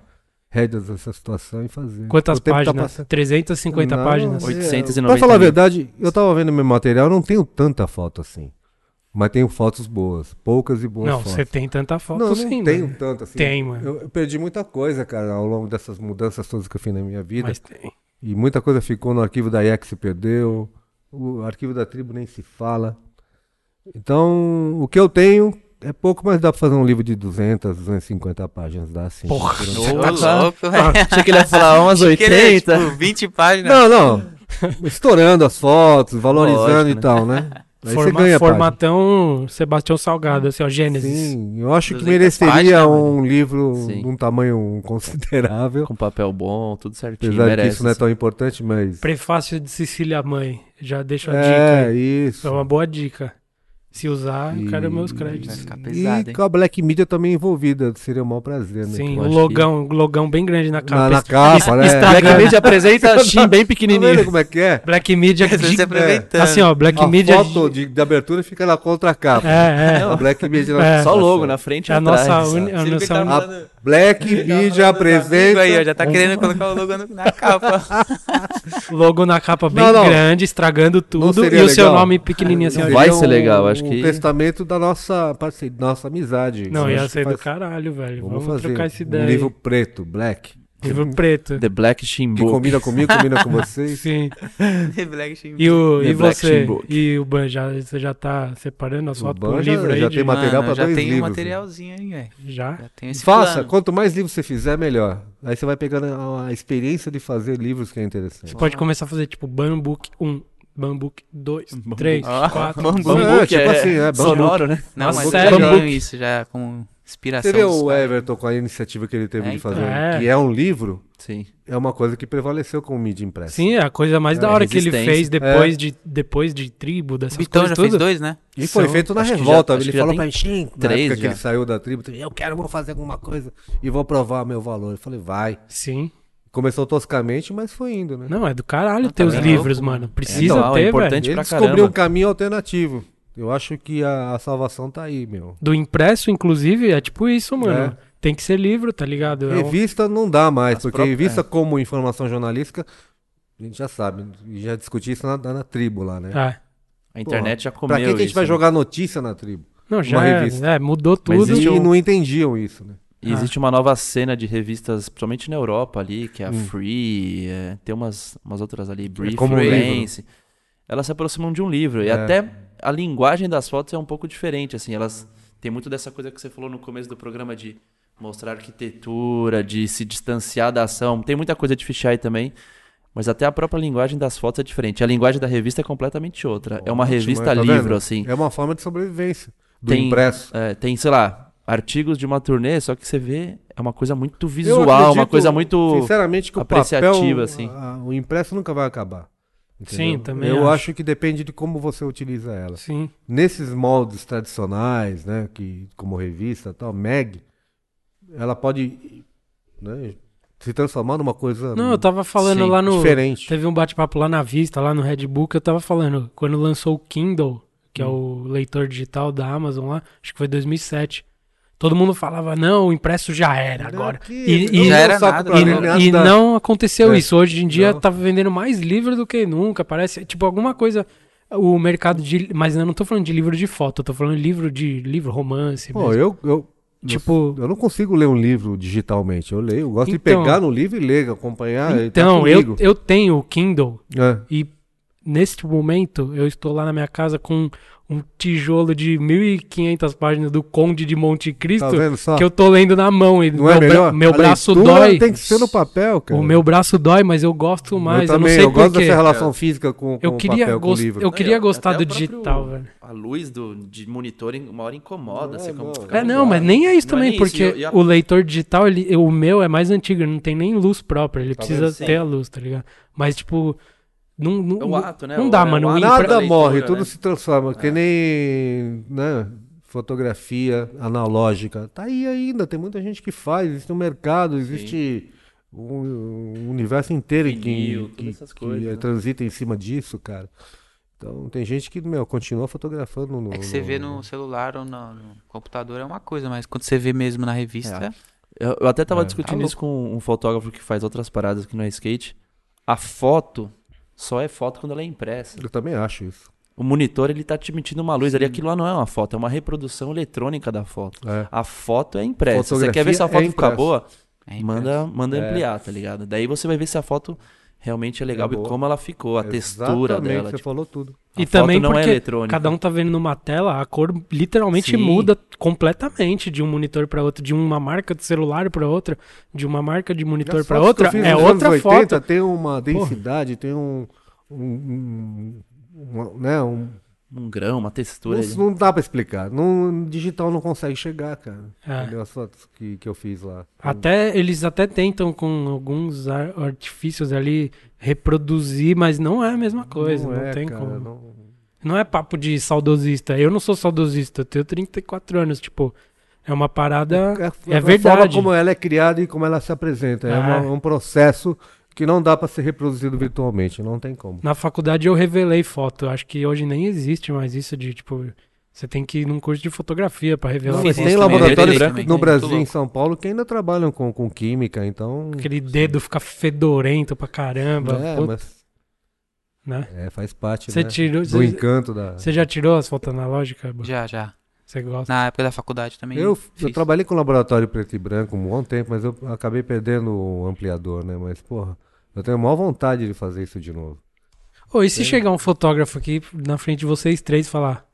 rédeas dessa situação e fazer. Quantas tá páginas? passando. 350 Não, páginas. é, 890 Pra falar a verdade, eu tava vendo meu material, eu não tenho tanta foto assim. Mas tenho fotos boas, poucas e boas Não, fotos. você tem tanta foto não, não sim, tenho mano. tanto assim. Tem, mano. Eu, eu perdi muita coisa, cara, ao longo dessas mudanças todas que eu fiz na minha vida. Mas tem. E muita coisa ficou no arquivo da IEC se perdeu. O arquivo da tribo nem se fala. Então, o que eu tenho é pouco, mas dá pra fazer um livro de 200, 250 páginas, dá sim. Porra. Ô, tá. louco, velho. Achei que ele ia falar [laughs] umas Achei que ele é, 80. tipo, 20 páginas. Não, não. Estourando as fotos, valorizando Lógico, e né? tal, né? Aí você Forma- ganha página. formatão Sebastião Salgado, assim, ó, Gênesis. Sim, eu acho que 200 mereceria páginas, um livro Sim. de um tamanho considerável. Com papel bom, tudo certinho. Apesar de que merece. isso não é tão importante, mas. Prefácio de Cecília Mãe. Já deixo a dica É, isso. É uma boa dica. Se usar, eu quero meus E- Vai créditos. ficar pesado, E hein? com a Black Media também envolvida, seria um maior prazer, né? Sim, o logão, o logão bem grande na capa. Na, na capa, né? Black Media apresenta [laughs] Shin bem Tá pequenininho. como é que é? Black Media. Você de- se aproveitando. assim, ó, Black a Media. foto de, de abertura fica na contracapa. É, é. A Black Media É. Só o logo na frente e É a atrás. nossa, uni, a que nossa tá Black tá Media apresenta. Aí, ó, já tá querendo colocar o logo na capa. [laughs] logo na capa bem Não, não. grande, estragando tudo. E o seu nome pequenininho assim. Vai ser legal, acho um que- testamento da nossa parceria, nossa amizade. Não, ia acho ser do faz- caralho, velho. Vamos, Vamos, fazer trocar essa ideia. um livro preto, black, Livro preto. The Black Shin que Book. combina comigo, combina com [laughs] vocês. Sim. [laughs] The Black Sheep. E, o, The e Black você? Shin Book. E o Ban, já, você já tá separando as O fotos Ban pro já- livro aí? já de- tem material Mano, pra já dois tem um livros, materialzinho aí, velho. Já? Já tem esse Faça, plano. quanto mais livros você fizer, melhor. Aí você vai pegando a, a experiência de fazer livros que é interessante. Você pode começar a fazer tipo Bambook 1, Bambook 2, 3, Ó, 4. Bambook. Bambu, É, que tipo é assim, é, bambu. sonoro, né? Não, Nossa, mas sério? tenho isso já como inspiração. Você vê o. Everton com a iniciativa que ele teve É, de fazer, É. que é um livro, Sim. é uma coisa que prevaleceu com o mídia impresso. Sim, é a coisa mais da É, hora que ele fez depois, de, depois de tribo, dessas Bitão coisas já fez tudo. dois, né? E foi São- feito na acho que já- revolta. acho ele que já falou pra mim, "Shin", na três época que já. ele saiu da tribo, eu quero, vou fazer alguma coisa e vou provar meu valor. Eu falei, vai. Sim. Começou toscamente, mas foi indo, né? Não, é do caralho Não, ter tá os bem livros, louco, mano. mano. Precisa Então, é ter, importante. velho. Ele descobriu um caminho alternativo. Eu acho que a, a salvação tá aí, meu. Do impresso, inclusive, é tipo isso, mano. É. Tem que ser livro, tá ligado? É Revista não dá mais, As porque próprias- revista é. como informação jornalística, a gente já sabe, já discuti isso na, na tribo lá, né? É. A internet já comeu Pra que, que a gente isso, vai né? jogar notícia na tribo? Não, já é, é, mudou Mas tudo. existe E um- não entendiam isso, né? E Ah. existe uma nova cena de revistas, principalmente na Europa ali, que é a Hum. Free, é, tem umas, umas outras ali, Brief, como um livro. Lance. Elas se aproximam de um livro. E É. até a linguagem das fotos é um pouco diferente, assim, elas têm muito dessa coisa que você falou no começo do programa de mostrar arquitetura, de se distanciar da ação. Tem muita coisa de fisheye também, mas até a própria linguagem das fotos é diferente. A linguagem da revista é completamente outra. é uma revista tá livro, assim. É uma forma de sobrevivência do Tem- impresso. É, tem, sei lá, artigos de uma turnê, só que você vê, é uma coisa muito visual, uma acredito, coisa muito. Sinceramente, que o apreciativa, papel, assim. a- o impresso nunca vai acabar. Sim, entendeu? também Eu acho. acho que depende de como você utiliza ela. Sim. Nesses moldes tradicionais, né, que como revista, e tal, Meg, ela pode né, se transformar numa coisa Não, eu tava falando Sim, lá no. diferente. Teve um bate-papo lá na Vista, lá no Red Book, eu tava falando, quando lançou o Kindle, que é Hum. o leitor digital da Amazon lá, acho que foi 2007. Todo mundo falava, não, o impresso já era agora. Aqui, E- não e- Já era nada, E, né? nada e aconteceu É. isso. Hoje em dia Não. tá vendendo mais livro do que nunca. Parece, tipo, alguma coisa. o mercado de. Mas eu não tô falando de livro de foto, eu tô falando de livro de livro, romance. Pô, mesmo. eu, eu, Tipo- eu não consigo ler um livro digitalmente. Eu leio, eu gosto de Então- pegar no livro e ler, acompanhar. tá então, eu, comigo. eu tenho o Kindle É. e neste momento eu estou lá na minha casa com um tijolo de 1.500 páginas do Conde de Monte Cristo Tá que eu tô lendo na mão. E Não é meu, bra- melhor? meu A braço dói. Tem que ser no papel, cara. O meu braço dói, mas eu gosto mais. eu Eu, também, não sei eu gosto porquê. dessa relação física com, com Eu o queria, papel, com o gos- livro. eu queria gostar do digital, velho. A luz do, de monitor uma hora incomoda. Não, fica- É, não, mas nem é isso Não é também, nem isso, porque e e a- o leitor digital, ele, o meu é mais antigo, ele não tem nem luz própria, ele Tá precisa vendo? Sim. ter a luz, tá ligado? Mas, tipo, não, não, É o ato, né? não O- dá, é mano. Nada leitura, morre, né? tudo se transforma. Que nem né, fotografia analógica. Tá aí ainda, tem muita gente que faz, existe um mercado, existe um, um universo inteiro que, Vinil, que, que coisas, né? transita em cima disso, cara. Então tem gente que, meu, continua fotografando no. É que você vê no celular ou no, no computador é uma coisa, mas quando você vê mesmo na revista, Eu, eu até tava É, discutindo tá isso com um fotógrafo que faz outras paradas aqui no skate. A foto só é foto quando ela é impressa. Eu também acho isso. O monitor, ele tá te emitindo uma luz ali. Aquilo lá não é uma foto, é uma reprodução eletrônica da foto. É. A foto é impressa. Você Fotografia quer ver se a é foto ficar impressa. boa? é Manda, manda É. ampliar, tá ligado? Daí você vai ver se a foto realmente é legal É e como ela ficou, a textura Exatamente, dela. Você tipo, falou tudo. a E foto também não é porque eletrônica. cada um tá vendo numa tela, a cor literalmente Sim. muda completamente de um monitor pra outro, de uma marca de celular pra outra, de uma marca de monitor eu outra, é outra anos foto. 80 Tem uma densidade, tem um. um, um- uma- né, um Um grão, uma textura. não, não dá pra explicar. No digital não consegue chegar, cara. É. As fotos que, que eu fiz lá. Até eles até tentam com alguns ar- artifícios ali reproduzir, mas não é a mesma coisa, não, é, tem cara, como. não- Não é papo de saudosista. Eu não sou saudosista, eu tenho 34 anos, tipo, é uma parada É, É a verdade. forma como ela é criada e como ela se apresenta. É, Ah. uma- um processo que não dá pra ser reproduzido virtualmente. Não tem como. Na faculdade eu revelei foto. Acho que hoje nem existe mais isso de, tipo, você tem que ir num curso de fotografia pra revelar Não, mas foto. tem laboratórios no Brasil e em. São Paulo que ainda trabalham com, com química, então. Aquele dedo fica fedorento pra caramba. É, puta, mas né? é, faz parte Você né, tirou. do Você, encanto da. você já tirou as fotos analógicas? Já, já. Você gosta? Na época da faculdade também. Eu, eu trabalhei com laboratório preto e branco um bom tempo, mas eu acabei perdendo o ampliador, né? Mas, porra, eu tenho a maior vontade de fazer isso de novo. Ô, e se chegar um fotógrafo aqui na frente de vocês três e falar: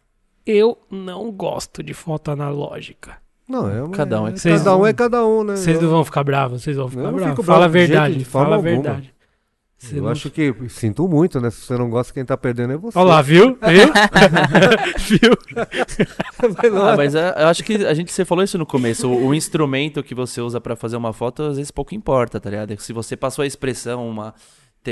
Eu não gosto de foto analógica. Não, é uma- Cada um é é, Vocês- cada um é cada um, né? Vocês não vão ficar bravos, vocês vão ficar bravos. Fala a verdade, de fala a verdade. Você Eu não- acho que sinto muito, né? Se você não gosta, quem tá perdendo é você. Olha lá, viu? [laughs] Viu? viu? Ah, mas é, eu acho que a gente, você falou isso no começo. O, o instrumento que você usa pra fazer uma foto, às vezes pouco importa, tá ligado? Se você passou a expressão, uma.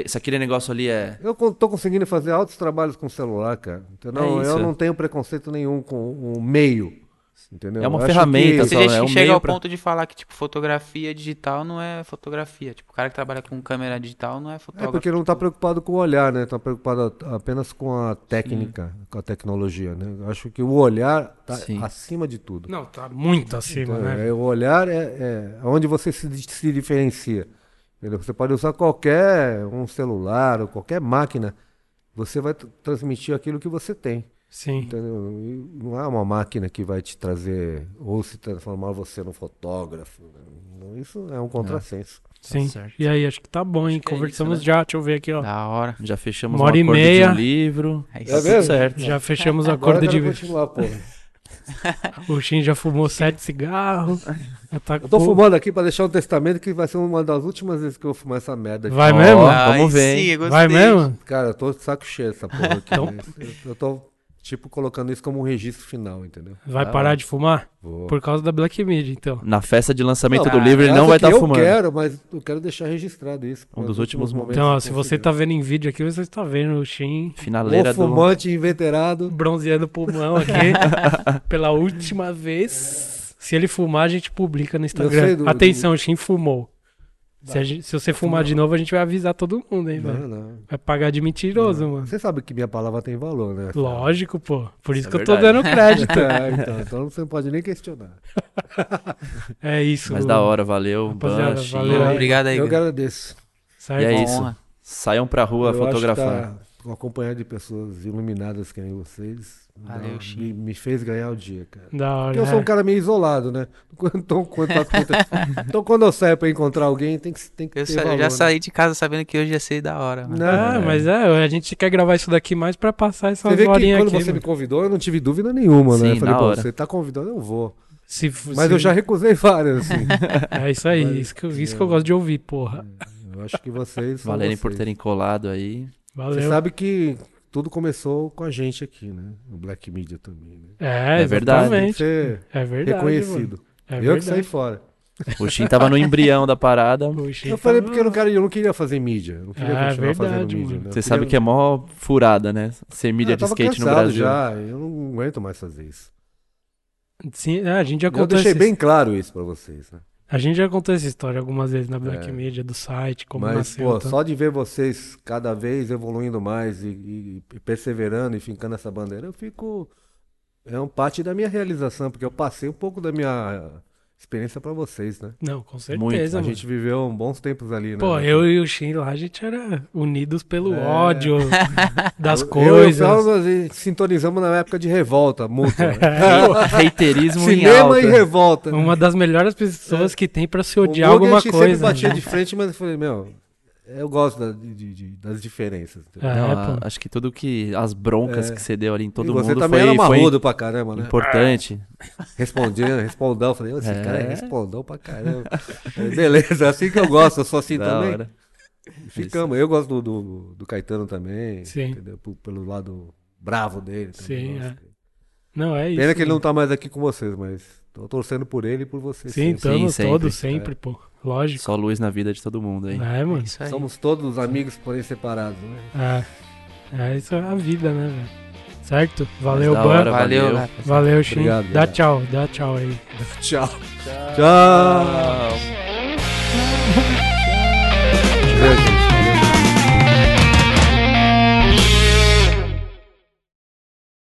se aquele negócio ali é. Eu tô conseguindo fazer altos trabalhos com celular, cara. Entendeu? É isso. eu não tenho preconceito nenhum com o meio. Entendeu? É uma Eu acho ferramenta que- Você só, já Um chega ao pra- ponto de falar que, tipo, fotografia digital não é fotografia. Tipo, o cara que trabalha com câmera digital não é É fotógrafo. porque não tá tipo, preocupado com o olhar, né? Tá preocupado apenas com a técnica, com a tecnologia, né? Eu acho que o olhar tá Sim. acima de tudo. Não, tá muito acima, Então, né? é, o olhar é, é onde você se, se diferencia. entendeu? Você pode usar qualquer um celular ou qualquer máquina, você vai tr- transmitir aquilo que você tem. Sim. Entendeu? E não é uma máquina que vai te trazer ou se transformar você num fotógrafo. né? Isso é um contrassenso. Sim. certo. E aí, acho que tá bom, hein? É Conversamos isso, né? já. Deixa eu ver aqui, ó. Da hora. Já fechamos Uma hora um e acordo meia. de um livro. É É isso. mesmo? certo. Já fechamos acordo eu de. continuar. [laughs] O Shin já fumou sete cigarros. Já tá Eu tô com- fumando aqui pra deixar um testamento que vai ser uma das últimas vezes que eu vou fumar essa merda. aqui. Vai Ó, mesmo? vamos ver, sim, Vai mesmo? Cara, eu tô de saco cheio dessa porra aqui. Então- eu tô, tipo, colocando isso como um registro final, entendeu? Vai Ah, parar de fumar? Vou. Por causa da Black Media, então. Na festa de lançamento Não, do livro, ele não vai que estar eu fumando. quero, mas eu quero deixar registrado isso. Um dos últimos momentos Então, ó, que se eu você conseguir. tá vendo em vídeo aqui, você está vendo o Shin Finaleira O do. fumante inveterado. bronzeando o pulmão aqui [laughs] pela última vez. Se ele fumar, a gente publica no Instagram. do- Atenção, o Shin fumou. Se, a gente- se você fumar de novo, a gente vai avisar todo mundo, hein, velho? Não, não. Vai pagar de mentiroso, mano. Você sabe que minha palavra tem valor, né? Lógico, pô. Por isso é que eu tô verdade. dando crédito. [laughs] É, então, então você não pode nem questionar. [laughs] É isso. Mas da hora, valeu. Rapaziada, valeu aí. Obrigado aí. Eu agradeço. Certo? E é isso. Saiam pra rua Eu acho que fotografar. Tá acompanhado de pessoas iluminadas que nem vocês, Valeu, Chico. me, me fez ganhar o dia, cara. Da hora. Porque eu sou um é. cara meio isolado, né? [laughs] Então, quando, [laughs] então, quando eu saio pra encontrar alguém, tem que, tem que Eu, ter sa- eu valor, já né? saí de casa sabendo que hoje ia ser da hora, mano. Ah, Não, mas é, a gente quer gravar isso daqui mais pra passar vê que horinhas quando aqui. você me mano. convidou, eu não tive dúvida nenhuma, né? Sim, Eu falei, pô, hora. você tá convidando, eu vou. Se- Mas se- eu já recusei várias, assim. [laughs] É isso aí, Mas- isso que, eu- isso que eu gosto de ouvir, porra. eu acho que vocês Valerem por terem colado aí. Valeu. Você sabe que tudo começou com a gente aqui, né? No Black Media também, né? É, É verdade. Tem que ser É verdade. reconhecido. É eu que saí fora. O Shin tava no embrião da parada. Eu falei porque eu não, quero, eu não queria fazer mídia. Eu não queria Ah, continuar fazendo verdade, mídia. mano. né? Você queria- sabe que é mó furada, né? Ser mídia eu de skate no Brasil. já, eu não aguento mais fazer isso. Sim, é, a gente já Eu deixei essa- bem claro isso pra vocês, né? A gente já contou essa história algumas vezes na Black É. Media do site, como Mas, nasceu. pô, então. só de ver vocês cada vez evoluindo mais e, e- perseverando e fincando essa bandeira, eu fico. É um parte da minha realização, porque eu passei um pouco da minha experiência pra vocês, né? Não, com Muito. certeza, A mano. gente viveu bons tempos ali, né? Pô, eu e o Shin lá, a gente era unidos pelo É. ódio [laughs] das Eu- coisas. Eu, e a gente sintonizamos na época de revolta mútua. né? [laughs] Haterismo em Cinema alta. e revolta. Uma das melhores pessoas que tem pra se odiar é alguma a gente coisa. sempre batia né? de frente, mas eu falei, meu, eu gosto da- de- de- das diferenças. É, Não, pô. a- acho que tudo que. As broncas É. que você deu ali em todo e você mundo também foi, era foi pra caramba, né? importante. Respondia, respondão. Falei, esse É. cara é respondão pra caramba. Beleza, é assim que eu gosto, eu sou assim Da também. hora. Ficamos. Eu gosto do, do, do Caetano também. Sim. entendeu? Pelo lado bravo dele. também Sim, gosto. Não, é isso. Pena que ele não mano. tá mais aqui com vocês, mas tô torcendo por ele e por vocês. Sim, sempre. estamos sempre. todos sempre, pô. Lógico. Só luz na vida de todo mundo aí. É, É mano. isso aí. Somos todos amigos, porém separados, né? É. É, isso é a vida, né, velho? Certo? Valeu, Ban. hora, Valeu, valeu. galera. Valeu, Shin. Obrigado, Dá tchau, dá tchau aí. [laughs] Tchau. Tchau. Tchau. Gente,